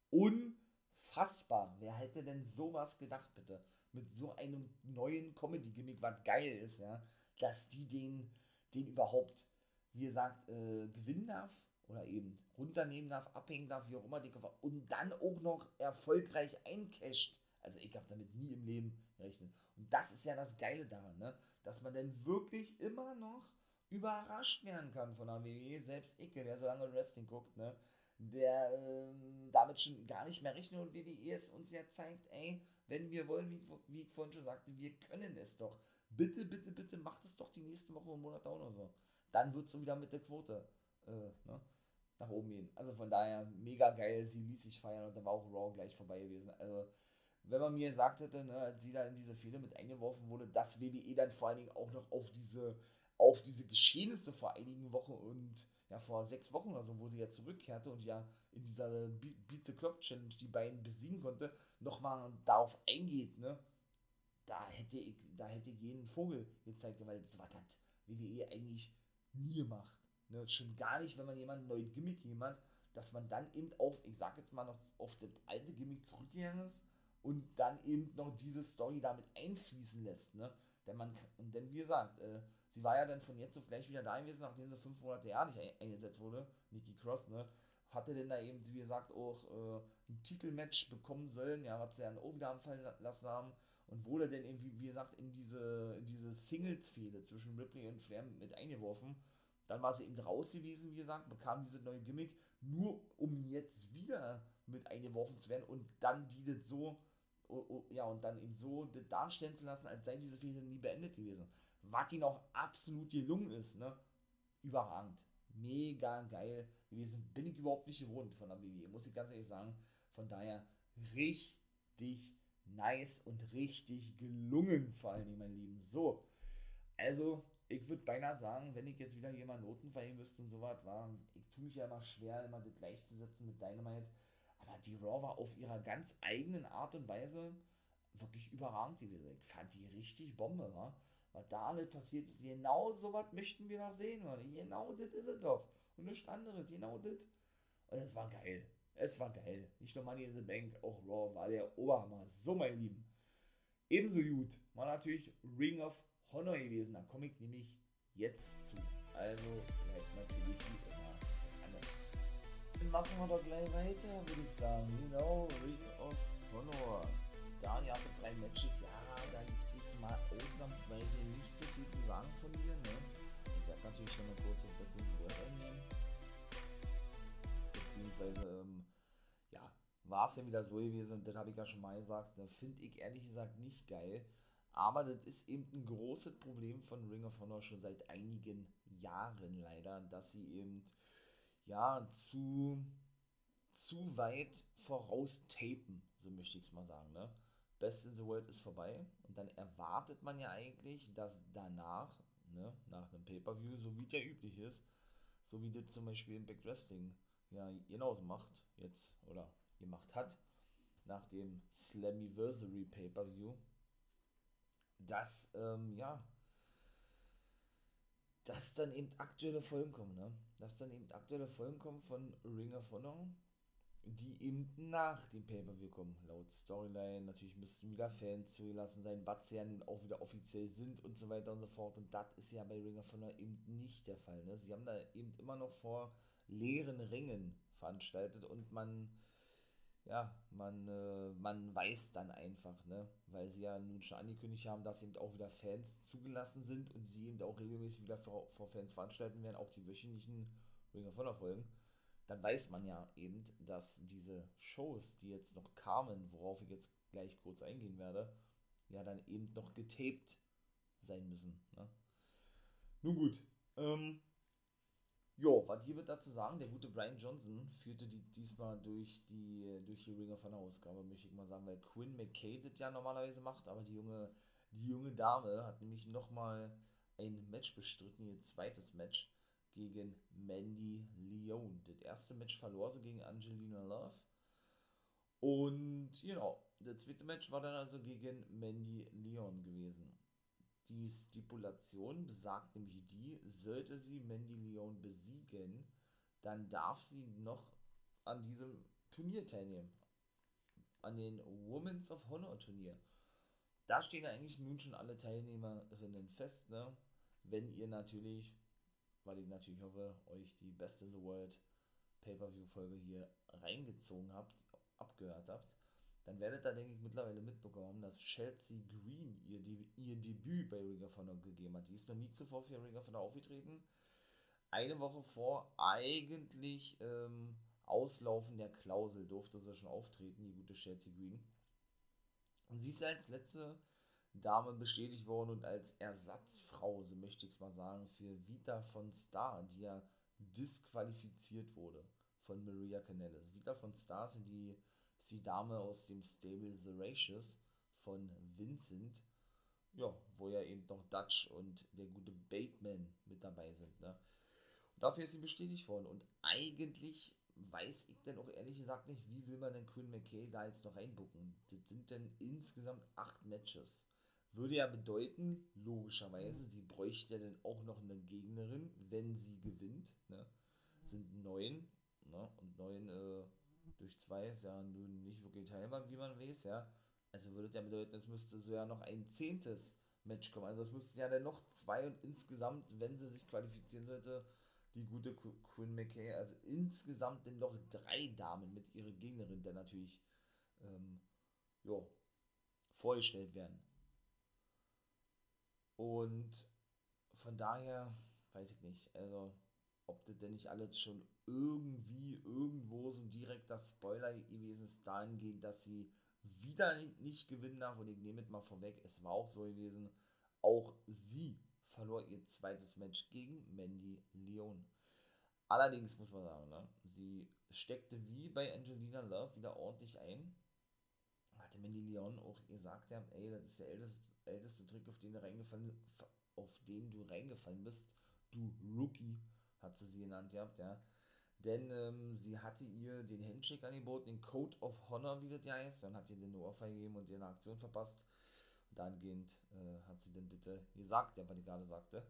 Unfassbar. Wer hätte denn sowas gedacht, bitte? Mit so einem neuen Comedy-Gimmick, was geil ist, ja, dass die den, den überhaupt, wie gesagt, äh, gewinnen darf oder eben runternehmen darf, abhängen darf, wie auch immer, den Koffer und dann auch noch erfolgreich eincasht. Also ich habe damit nie im Leben gerechnet. Und das ist ja das Geile daran, ne? dass man dann wirklich immer noch überrascht werden kann von der WWE. Selbst ich, der so lange Wrestling guckt, ne? der ähm, damit schon gar nicht mehr rechnet und WWE es uns ja zeigt, ey, wenn wir wollen, wie, wie ich vorhin schon sagte, wir können es doch. Bitte, bitte, bitte macht es doch die nächste Woche und Monat dauern oder so. Dann wird es wieder mit der Quote äh, ne, nach oben gehen. Also von daher mega geil, sie ließ sich feiern und dann war auch Raw gleich vorbei gewesen. Also wenn man mir gesagt hätte, ne, als sie da in diese Fehler mit eingeworfen wurde, dass WWE dann vor allen Dingen auch noch auf diese, auf diese Geschehnisse vor einigen Wochen und ja vor sechs Wochen oder so, wo sie ja zurückkehrte und ja in dieser Beat the Clock Challenge die beiden besiegen konnte, nochmal darauf eingeht, ne? Da hätte ich, da hätte jeden Vogel gezeigt, weil das was hat WWE eigentlich nie gemacht. Ne? Schon gar nicht, wenn man jemanden neuen Gimmick jemand, dass man dann eben auf, ich sag jetzt mal noch, auf das alte Gimmick zurückgegangen ist und dann eben noch diese Story damit einfließen lässt. Ne? Denn man und denn wie gesagt, äh, sie war ja dann von jetzt auf gleich wieder da gewesen, nachdem sie fünf Monate ja nicht eingesetzt wurde, Nikki Cross, ne? Hatte denn da eben, wie gesagt, auch äh, ein Titelmatch bekommen sollen, ja, was sie dann auch wieder anfallen lassen haben. Und wurde denn irgendwie, wie gesagt, in diese, in diese Singles-Fehde zwischen Ripley und Flair mit eingeworfen. Dann war sie eben raus gewesen, wie gesagt, bekam diese neue Gimmick, nur um jetzt wieder mit eingeworfen zu werden und dann die das so ja, und dann eben so darstellen zu lassen, als sei diese Fehde nie beendet gewesen. Was ihnen auch absolut gelungen ist, ne? Überragend. Mega geil gewesen. Bin ich überhaupt nicht gewohnt von der WWE, muss ich ganz ehrlich sagen. Von daher richtig nice und richtig gelungen, vor allem, mein Lieben. So, also, ich würde beinahe sagen, wenn ich jetzt wieder mal Noten verheben müsste und so was, war, ich tue mich ja immer schwer, immer das gleichzusetzen mit Dynamite aber die Raw war auf ihrer ganz eigenen Art und Weise wirklich überragend gewesen. Ich fand die richtig Bombe, wa? Was da alles passiert ist, genau so was möchten wir doch sehen, oder? Genau das ist es doch. Und nichts anderes, genau das. Und es war geil. Es war geil. Nicht nur Money in the Bank, auch Raw war der Oberhammer. So, mein Lieben. Ebenso gut war natürlich Ring of Honor gewesen. Da komme ich nämlich jetzt zu. Also, bleibt natürlich wie immer machen wir doch gleich weiter, würde ich sagen. Genau, Ring of Honor. Da ja mit drei Matches, ja, da gibt es jetzt mal ausnahmsweise nicht so viel zu sagen von mir. Ne? Ich werde natürlich schon mal kurz auf das Wort einnehmen. Beziehungsweise, ähm, ja, war es ja wieder so gewesen, und das habe ich ja schon mal gesagt, da finde ich ehrlich gesagt nicht geil. Aber das ist eben ein großes Problem von Ring of Honor schon seit einigen Jahren leider, dass sie eben ja zu, zu weit voraus tapen, so möchte ich es mal sagen. Ne? Best in the World ist vorbei und dann erwartet man ja eigentlich, dass danach, ne, nach einem Pay-Per-View, so wie der üblich ist, so wie das zum Beispiel im Big Wrestling ja genauso macht jetzt oder gemacht hat, nach dem Slammiversary Pay-Per-View, dass, ähm, ja, dass dann eben aktuelle Folgen kommen, ne? Dass dann eben aktuelle Folgen kommen von Ring of Honor, die eben nach dem Pay-Per-View kommen. Laut Storyline, natürlich müssten wieder Fans zugelassen sein, was sie ja nun auch wieder offiziell sind und so weiter und so fort. Und das ist ja bei Ring of Honor eben nicht der Fall. Ne? Sie haben da eben immer noch vor leeren Ringen veranstaltet und man ja, man, äh, man weiß dann einfach, ne, weil sie ja nun schon angekündigt haben, dass eben auch wieder Fans zugelassen sind und sie eben auch regelmäßig wieder vor, vor Fans veranstalten werden, auch die wöchentlichen Ring of Honor dann weiß man ja eben, dass diese Shows, die jetzt noch kamen, worauf ich jetzt gleich kurz eingehen werde, ja dann eben noch getaped sein müssen. Ne? Nun gut, ähm, Jo, was hier wird dazu sagen, der gute Brian Johnson führte die diesmal durch die, durch die Ring of Honor Ausgabe, möchte ich mal sagen, weil Quinn McKay das ja normalerweise macht, aber die junge, die junge Dame hat nämlich nochmal ein Match bestritten, ihr zweites Match gegen Mandy Leon. Das erste Match verlor sie gegen Angelina Love. Und genau, das zweite Match war dann also gegen Mandy Leon gewesen. Die Stipulation besagt nämlich die, sollte sie Mandy Leon besiegen, dann darf sie noch an diesem Turnier teilnehmen. An den Women's of Honor Turnier. Da stehen eigentlich nun schon alle Teilnehmerinnen fest, ne? Wenn ihr natürlich, weil ich natürlich hoffe, euch die Best in the World Pay-Per-View-Folge hier reingezogen habt, abgehört habt dann werdet ihr, denke ich, mittlerweile mitbekommen, dass Chelsea Green ihr, De ihr Debüt bei Ring of Honor gegeben hat. Die ist noch nie zuvor für Ring of Honor aufgetreten. Eine Woche vor eigentlich ähm, Auslaufen der Klausel durfte sie schon auftreten, die gute Chelsea Green. Und sie ist als letzte Dame bestätigt worden und als Ersatzfrau, so möchte ich es mal sagen, für Vita von Star, die ja disqualifiziert wurde von Maria Canellis. Vita von Star sind die die Dame aus dem Stable The Racious von Vincent. Ja, wo ja eben noch Dutch und der gute Bateman mit dabei sind. Ne? Und dafür ist sie bestätigt worden. Und eigentlich weiß ich dann auch ehrlich gesagt nicht, wie will man denn Quinn McKay da jetzt noch reinbucken. Das sind denn insgesamt acht Matches. Würde ja bedeuten, logischerweise, sie bräuchte ja dann auch noch eine Gegnerin, wenn sie gewinnt. Ne? Sind neun. Ne? Und neun äh, durch zwei ist ja nun nicht wirklich teilbar, wie man weiß, ja. Also würde ja bedeuten, es müsste so ja noch ein zehntes Match kommen. Also es müssten ja dann noch zwei und insgesamt, wenn sie sich qualifizieren sollte, die gute Quinn McKay, also insgesamt dann noch drei Damen mit ihrer Gegnerin, der natürlich ähm, jo, vorgestellt werden. Und von daher, weiß ich nicht, also ob das denn nicht alles schon irgendwie irgendwo so direkt das Spoiler gewesen ist, dahingehend, dass sie wieder nicht gewinnen darf. Und ich nehme es mal vorweg, es war auch so gewesen. Auch sie verlor ihr zweites Match gegen Mandy Leon. Allerdings muss man sagen, ne, sie steckte wie bei Angelina Love wieder ordentlich ein. Hatte Mandy Leon auch gesagt, ja, ey, das ist der älteste, älteste Trick, auf den, du reingefallen, auf den du reingefallen bist, du Rookie hat sie sie genannt gehabt, ja. Denn ähm, sie hatte ihr den Handshake angeboten, den Code of Honor, wie das ja heißt. Dann hat sie den Ohrfeige gegeben und ihr eine Aktion verpasst. Und dahingehend äh, hat sie dann bitte gesagt, ja, was ich gerade sagte.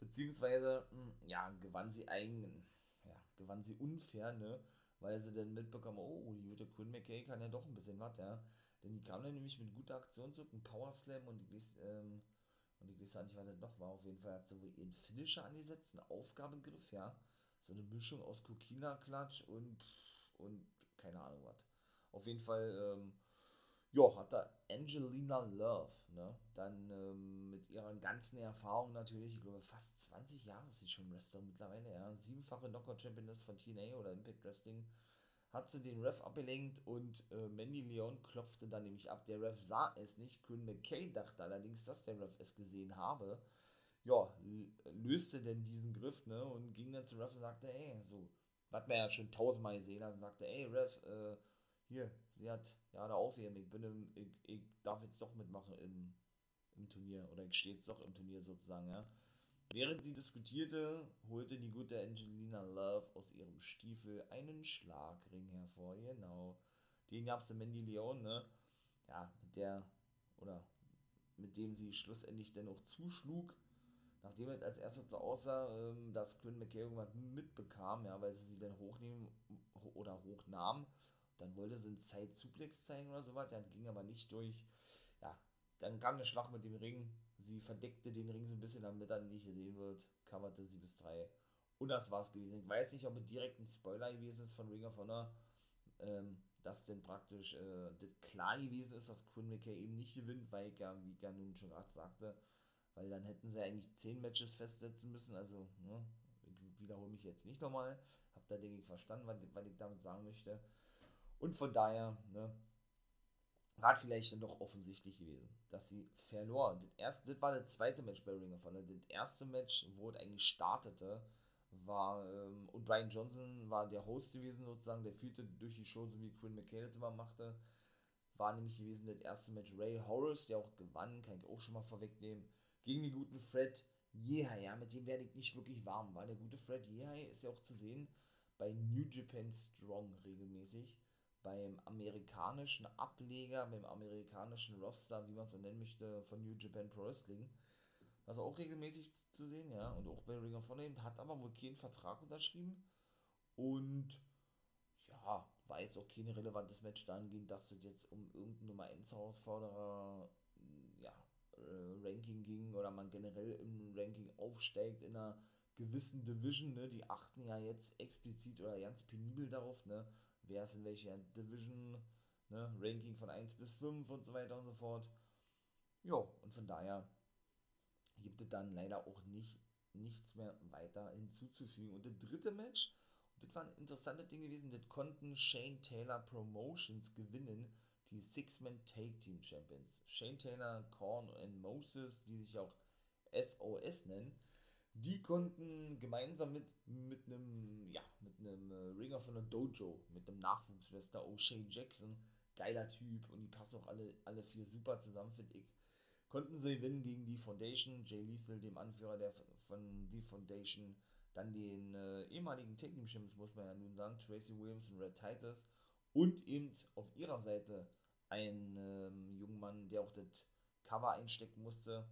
Beziehungsweise, mh, hm, ja, gewann sie eigen, ja, gewann sie unfair, ne? Weil sie dann mitbekommen, oh, die gute Quinn McKay kann ja doch ein bisschen was, ja. Denn die kam dann nämlich mit guter Aktion zurück, ein Power Slam und weiß, ähm, und ich weiß auch nicht, was das noch war. Auf jeden Fall hat sie wohl ihren Finisher angesetzt, einen Aufgabengriff, ja. So eine Mischung aus Kokina-Klatsch und, und keine Ahnung was. Auf jeden Fall, ähm, ja, hat da Angelina Love, ne? Dann ähm, mit ihrer ganzen Erfahrung natürlich, ich glaube fast 20 Jahre ist sie schon Wrestler mittlerweile, ja. Siebenfache Knockout-Championess von TNA oder Impact Wrestling hat sie den Ref abgelenkt und äh, Mandy Leon klopfte dann nämlich ab. Der Ref sah es nicht. Quinn McKay dachte allerdings, dass der Ref es gesehen habe. Ja, löste denn diesen Griff, ne, und ging dann zum Ref und sagte, ey, so, was man ja schon tausendmal gesehen hat, und sagte, ey, Ref, äh, hier, sie hat ja da aufheben, ich bin im, ich, ich darf jetzt doch mitmachen im, im Turnier, oder ich stehe jetzt doch im Turnier sozusagen, ja. Während sie diskutierte, holte die gute Angelina Love aus ihrem Stiefel einen Schlagring hervor. Genau. Den gab es in Mandy Leon, ne? Ja, mit der, oder mit dem sie schlussendlich dann auch zuschlug, nachdem es als erstes so aussah, ähm, dass Quinn McKay irgendwas mitbekam, ja, weil sie sie dann hochnehmen oder hochnahm. Dann wollte sie einen Side-Suplex zeigen oder sowas, ja, ging aber nicht durch. Ja, dann kam der Schlag mit dem Ring, Sie verdeckte den Ring so ein bisschen, damit er nicht gesehen wird, coverte sie bis 3. Und das war's gewesen. Ich weiß nicht, ob es direkt ein Spoiler gewesen ist von Ring of Honor, ähm, dass denn praktisch äh, das klar gewesen ist, dass Quinn McKay eben nicht gewinnt, weil ich ja, wie ich ja nun schon gerade sagte, weil dann hätten sie eigentlich 10 Matches festsetzen müssen. Also, ne, ich wiederhole mich jetzt nicht nochmal. Hab da, denke ich, verstanden, was, was ich damit sagen möchte. Und von daher, ne, war vielleicht dann doch offensichtlich gewesen, dass sie verlor. Das, erste, das war das zweite Match bei Ring of Honor. Das erste Match, wo es eigentlich startete, war, ähm, und Brian Johnson war der Host gewesen sozusagen, der führte durch die Show, so wie Quinn McKay das immer machte, war nämlich gewesen das erste Match Ray Horace, der auch gewann, kann ich auch schon mal vorwegnehmen, gegen den guten Fred Yehai, ja, mit dem werde ich nicht wirklich warm, weil der gute Fred Yehai ist ja auch zu sehen bei New Japan Strong regelmäßig beim amerikanischen Ableger, beim amerikanischen Roster, wie man es so nennen möchte, von New Japan Pro Wrestling. Also auch regelmäßig zu sehen, ja. Und auch bei Ring of Honor eben, hat aber wohl keinen Vertrag unterschrieben. Und ja, war jetzt auch kein relevantes Match dahingehend, dass es jetzt um irgendeinen Nummer 1 Herausforderer ja, äh, Ranking ging oder man generell im Ranking aufsteigt in einer gewissen Division, ne? Die achten ja jetzt explizit oder ganz penibel darauf, ne? Wer ist in welcher Division, ne, Ranking von 1 bis 5 und so weiter und so fort. Ja, und von daher gibt es dann leider auch nicht, nichts mehr weiter hinzuzufügen. Und das dritte Match, das war ein interessantes Ding gewesen, das konnten Shane Taylor Promotions gewinnen, die Six-Man Take Team Champions. Shane Taylor, Korn und Moses, die sich auch SOS nennen, die konnten gemeinsam mit, mit einem, ja, mit einem äh, Ringer von der Dojo, mit einem Nachwuchswester, O'Shea Jackson, geiler Typ und die passen auch alle, alle vier super zusammen, finde ich. Konnten sie gewinnen gegen die Foundation, Jay Lethal, dem Anführer der von die Foundation, dann den äh, ehemaligen Tag Team Champs, muss man ja nun sagen, Tracy Williams und Red Titus. Und eben auf ihrer Seite ein ähm, junger Mann, der auch das Cover einstecken musste,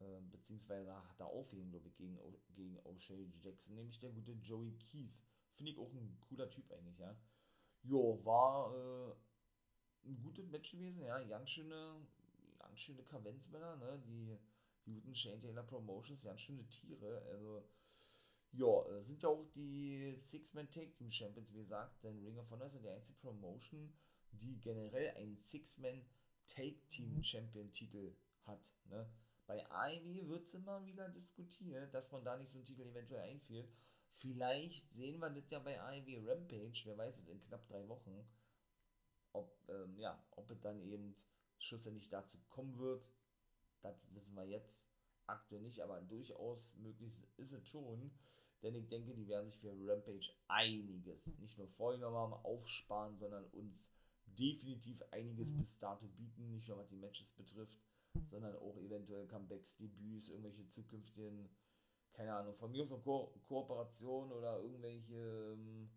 ähm, beziehungsweise hat er aufheben, glaube ich, gegen, gegen O'Shea Jackson, nämlich der gute Joey Keith. Finde ich auch ein cooler Typ eigentlich, ja. Jo, war äh, ein gutes Match gewesen, ja. Ganz schöne, ganz schöne Kavenzmänner, ne? Die, die guten Shane Taylor Promotions, ganz schöne Tiere. Also, ja, äh, sind ja auch die Six-Man Take Team Champions, wie gesagt, denn Ring of Honor ist ja die einzige Promotion, die generell einen Six-Man Take Team Champion Titel hat, ne? Bei AEW wird es immer wieder diskutiert, dass man da nicht so einen Titel eventuell einführt. Vielleicht sehen wir das ja bei AEW Rampage, wer weiß es, in knapp drei Wochen, ob, ähm, ja, ob es dann eben schlussendlich dazu kommen wird. Das wissen wir jetzt aktuell nicht, aber durchaus möglich ist es schon. Denn ich denke, die werden sich für Rampage einiges, nicht nur vorgenommen haben, aufsparen, sondern uns definitiv einiges mhm. bis dato bieten, nicht nur was die Matches betrifft sondern auch eventuell Comebacks, Debüts, irgendwelche zukünftigen, keine Ahnung, von mir aus eine Ko Kooperation oder irgendwelche, ähm,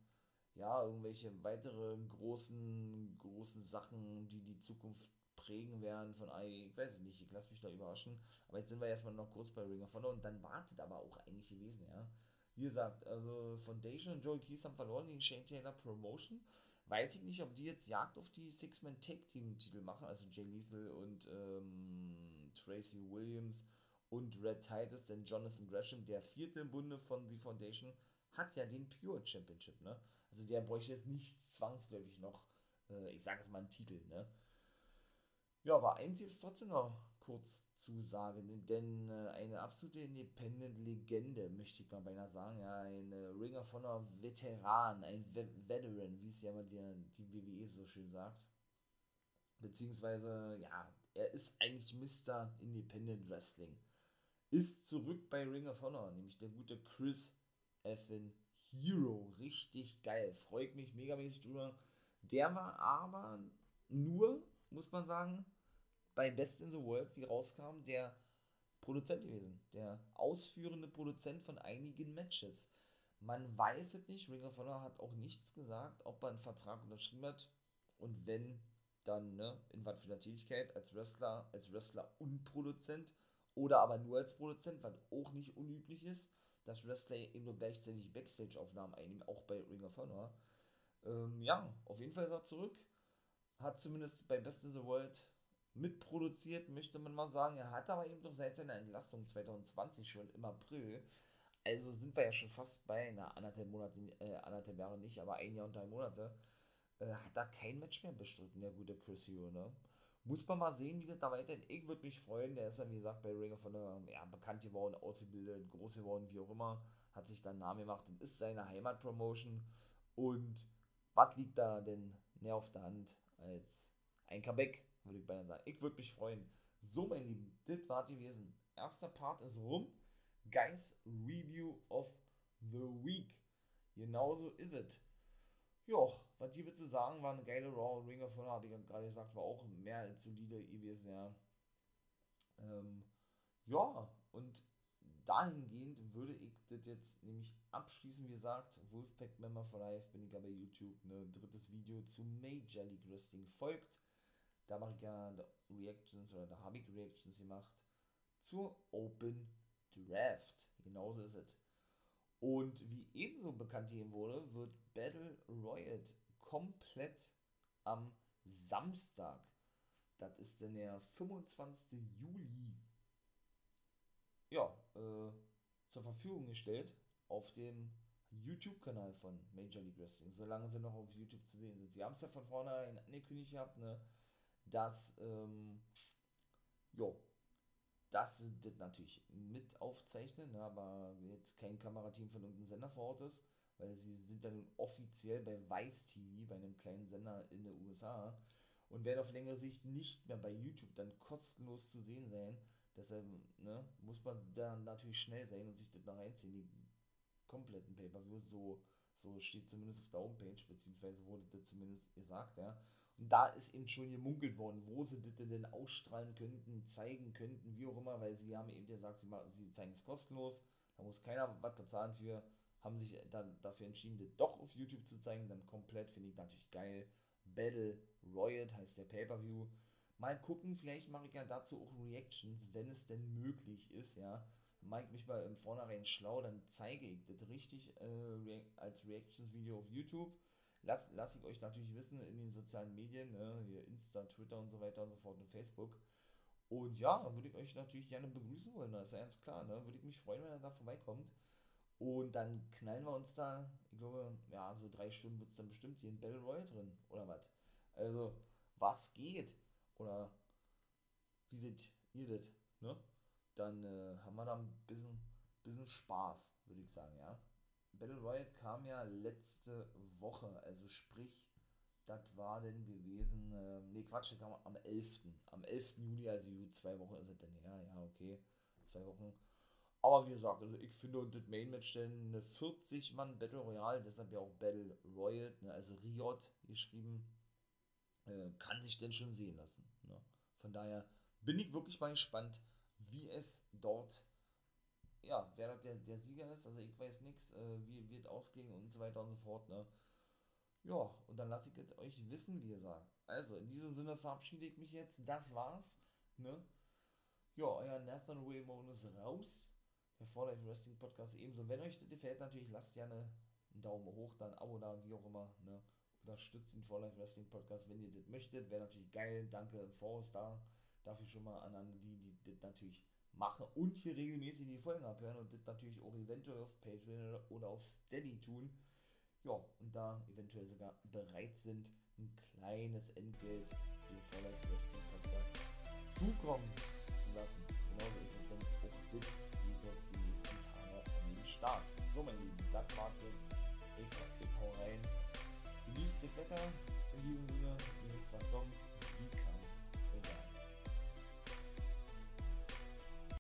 ja, irgendwelche weiteren großen, großen Sachen, die die Zukunft prägen werden von AI, ich weiß nicht, ich lasse mich da überraschen. Aber jetzt sind wir erstmal noch kurz bei Ring of Honor und dann wartet aber auch eigentlich gewesen, ja. Wie gesagt, also Foundation und Joey Keys haben verloren gegen Shane Taylor Promotion. Weiß ich nicht, ob die jetzt Jagd auf die Six-Man-Tag-Team-Titel machen, also Jay Lethal und ähm, Tracy Williams und Red Titus, denn Jonathan Gresham, der vierte im Bunde von The Foundation, hat ja den Pure Championship, ne? Also der bräuchte jetzt nicht zwangsläufig noch, äh, ich sage jetzt mal einen Titel, ne? Ja, aber eins ist trotzdem noch kurz zu sagen, denn äh, eine absolute Independent-Legende, möchte ich mal beinahe sagen, ja, ein äh, Ring of Honor Veteran, ein Ve Veteran, wie es ja immer die, die WWE so schön sagt. Beziehungsweise, ja, er ist eigentlich Mr. Independent Wrestling. Ist zurück bei Ring of Honor, nämlich der gute Chris Effin Hero. Richtig geil. Freut mich megamäßig drüber. Der war aber nur, muss man sagen, bei Best in the World, wie rauskam, der Produzent gewesen. Der ausführende Produzent von einigen Matches. Man weiß es nicht. Ring of Honor hat auch nichts gesagt, ob er einen Vertrag unterschrieben hat. Und wenn, dann ne, in was für einer Tätigkeit als Wrestler, als Wrestler und Produzent oder aber nur als Produzent, was auch nicht unüblich ist, dass Wrestler eben nur gleichzeitig Backstage-Aufnahmen einnehmen, auch bei Ring of Honor. Ähm, ja, auf jeden Fall ist er zurück. Hat zumindest bei Best in the World mitproduziert, möchte man mal sagen. Er hat aber eben doch seit seiner Entlassung 2020 schon im April, also sind wir ja schon fast bei einer anderthalb Monate, äh, anderthalb Jahre nicht, aber ein Jahr und drei Monate, äh, hat da kein Match mehr bestritten, der gute Chris Hero, ne? Muss man mal sehen, wie das da weitergeht. Ich würde mich freuen, der ist ja wie gesagt bei Ring of Honor ja, bekannt geworden, ausgebildet, groß geworden, wie auch immer, hat sich dann Namen gemacht und ist seine Heimatpromotion. Und was liegt da denn näher auf der Hand als ein Comeback würde ich beinahe sagen. Ich würde mich freuen. So, mein Lieben, das war gewesen. Erster Part ist rum. Guys Review of the Week. Genauso ist es. Ja, was hier zu sagen, war eine geile Raw Ring of Honor, habe ich gerade gesagt, war auch mehr als solide gewesen, ja. Ähm, ja, und dahingehend würde ich das jetzt nämlich abschließen, wie gesagt, Wolfpack Member for Life bin ich ja bei YouTube, ne, drittes Video zu Major League Wrestling folgt. Da mache ich ja Reactions oder da habe ich Reactions gemacht zur Open Draft. Genauso ist es. Und wie ebenso bekannt gegeben wurde, wird Battle Royale komplett am Samstag, das ist denn der 25. Juli, ja, äh, zur Verfügung gestellt auf dem YouTube-Kanal von Major League Wrestling, solange sie noch auf YouTube zu sehen sind. Sie haben es ja von vornherein angekündigt gehabt, ne? Dass, ähm, jo, dass das natürlich mit aufzeichnen, ne, aber jetzt kein Kamerateam von irgendeinem Sender vor Ort ist, weil sie sind dann offiziell bei Vice TV, bei einem kleinen Sender in den USA und werden auf längere Sicht nicht mehr bei YouTube dann kostenlos zu sehen sein. Deshalb ne, muss man dann natürlich schnell sein und sich das noch reinziehen, die kompletten Pay-Per-View, so, so steht zumindest auf der Homepage, beziehungsweise wurde das zumindest gesagt, ja. Da ist eben schon gemunkelt worden, wo sie das denn ausstrahlen könnten, zeigen könnten, wie auch immer, weil sie haben eben gesagt, sie, machen, sie zeigen es kostenlos, da muss keiner was bezahlen für, haben sich dann dafür entschieden, das doch auf YouTube zu zeigen, dann komplett, finde ich natürlich geil. Battle Royale heißt der Pay-Per-View. Mal gucken, vielleicht mache ich ja dazu auch Reactions, wenn es denn möglich ist, ja. Ich mich mal im Vornherein schlau, dann zeige ich das richtig äh, als Reactions-Video auf YouTube Lass ich euch natürlich wissen in den sozialen Medien, ne, hier Insta, Twitter und so weiter und so fort und Facebook. Und ja, würde ich euch natürlich gerne begrüßen wollen, das ist ja ganz klar, ne? Würde ich mich freuen, wenn er da vorbeikommt. Und dann knallen wir uns da, ich glaube, ja, so drei Stunden wird es dann bestimmt hier in Battle Royale drin, oder was? Also, was geht? Oder wie seht ihr das? Ne? Dann äh, haben wir da ein bisschen, bisschen Spaß, würde ich sagen, ja. Battle Royale kam ja letzte Woche, also sprich, das war denn gewesen, äh, nee Quatsch, das kam am 11. Am 11. Juli, also zwei Wochen ist es denn her, ja, okay, zwei Wochen. Aber wie gesagt, also ich finde und das Main Match denn eine 40 Mann Battle Royale, deshalb ja auch Battle Royale, ne, also Riot geschrieben, äh, kann sich denn schon sehen lassen. Ne? Von daher bin ich wirklich mal gespannt, wie es dort ja, wer der, der Sieger ist, also ich weiß nichts, äh, wie wird ausgehen und so weiter und so fort, ne? Ja, und dann lasse ich es euch wissen, wie gesagt. Also, in diesem Sinne verabschiede ich mich jetzt. Das war's, ne? Ja, euer Nathan Wilmon ist raus. Der For Life Wrestling Podcast ebenso. Wenn euch das gefällt, natürlich lasst gerne einen Daumen hoch, dann ein Abo da, wie auch immer, ne? Unterstützt den For Life Wrestling Podcast, wenn ihr das möchtet. Wäre natürlich geil. Danke im Voraus da. Darf ich schon mal an die, die das natürlich machen und hier regelmäßig die Folgen abhören und das natürlich auch eventuell auf Patreon oder auf Steady tun. Ja, und da eventuell sogar bereit sind, ein kleines Entgelt für den Podcast zukommen laufen lassen. Genauso ist es dann auch das, wie jetzt die nächsten Tage an den Start. So, mein Lieben, das war jetzt. Ich, ich hau rein. Genießt das Wetter. In diesem Sinne, wisst, was kommt. Wie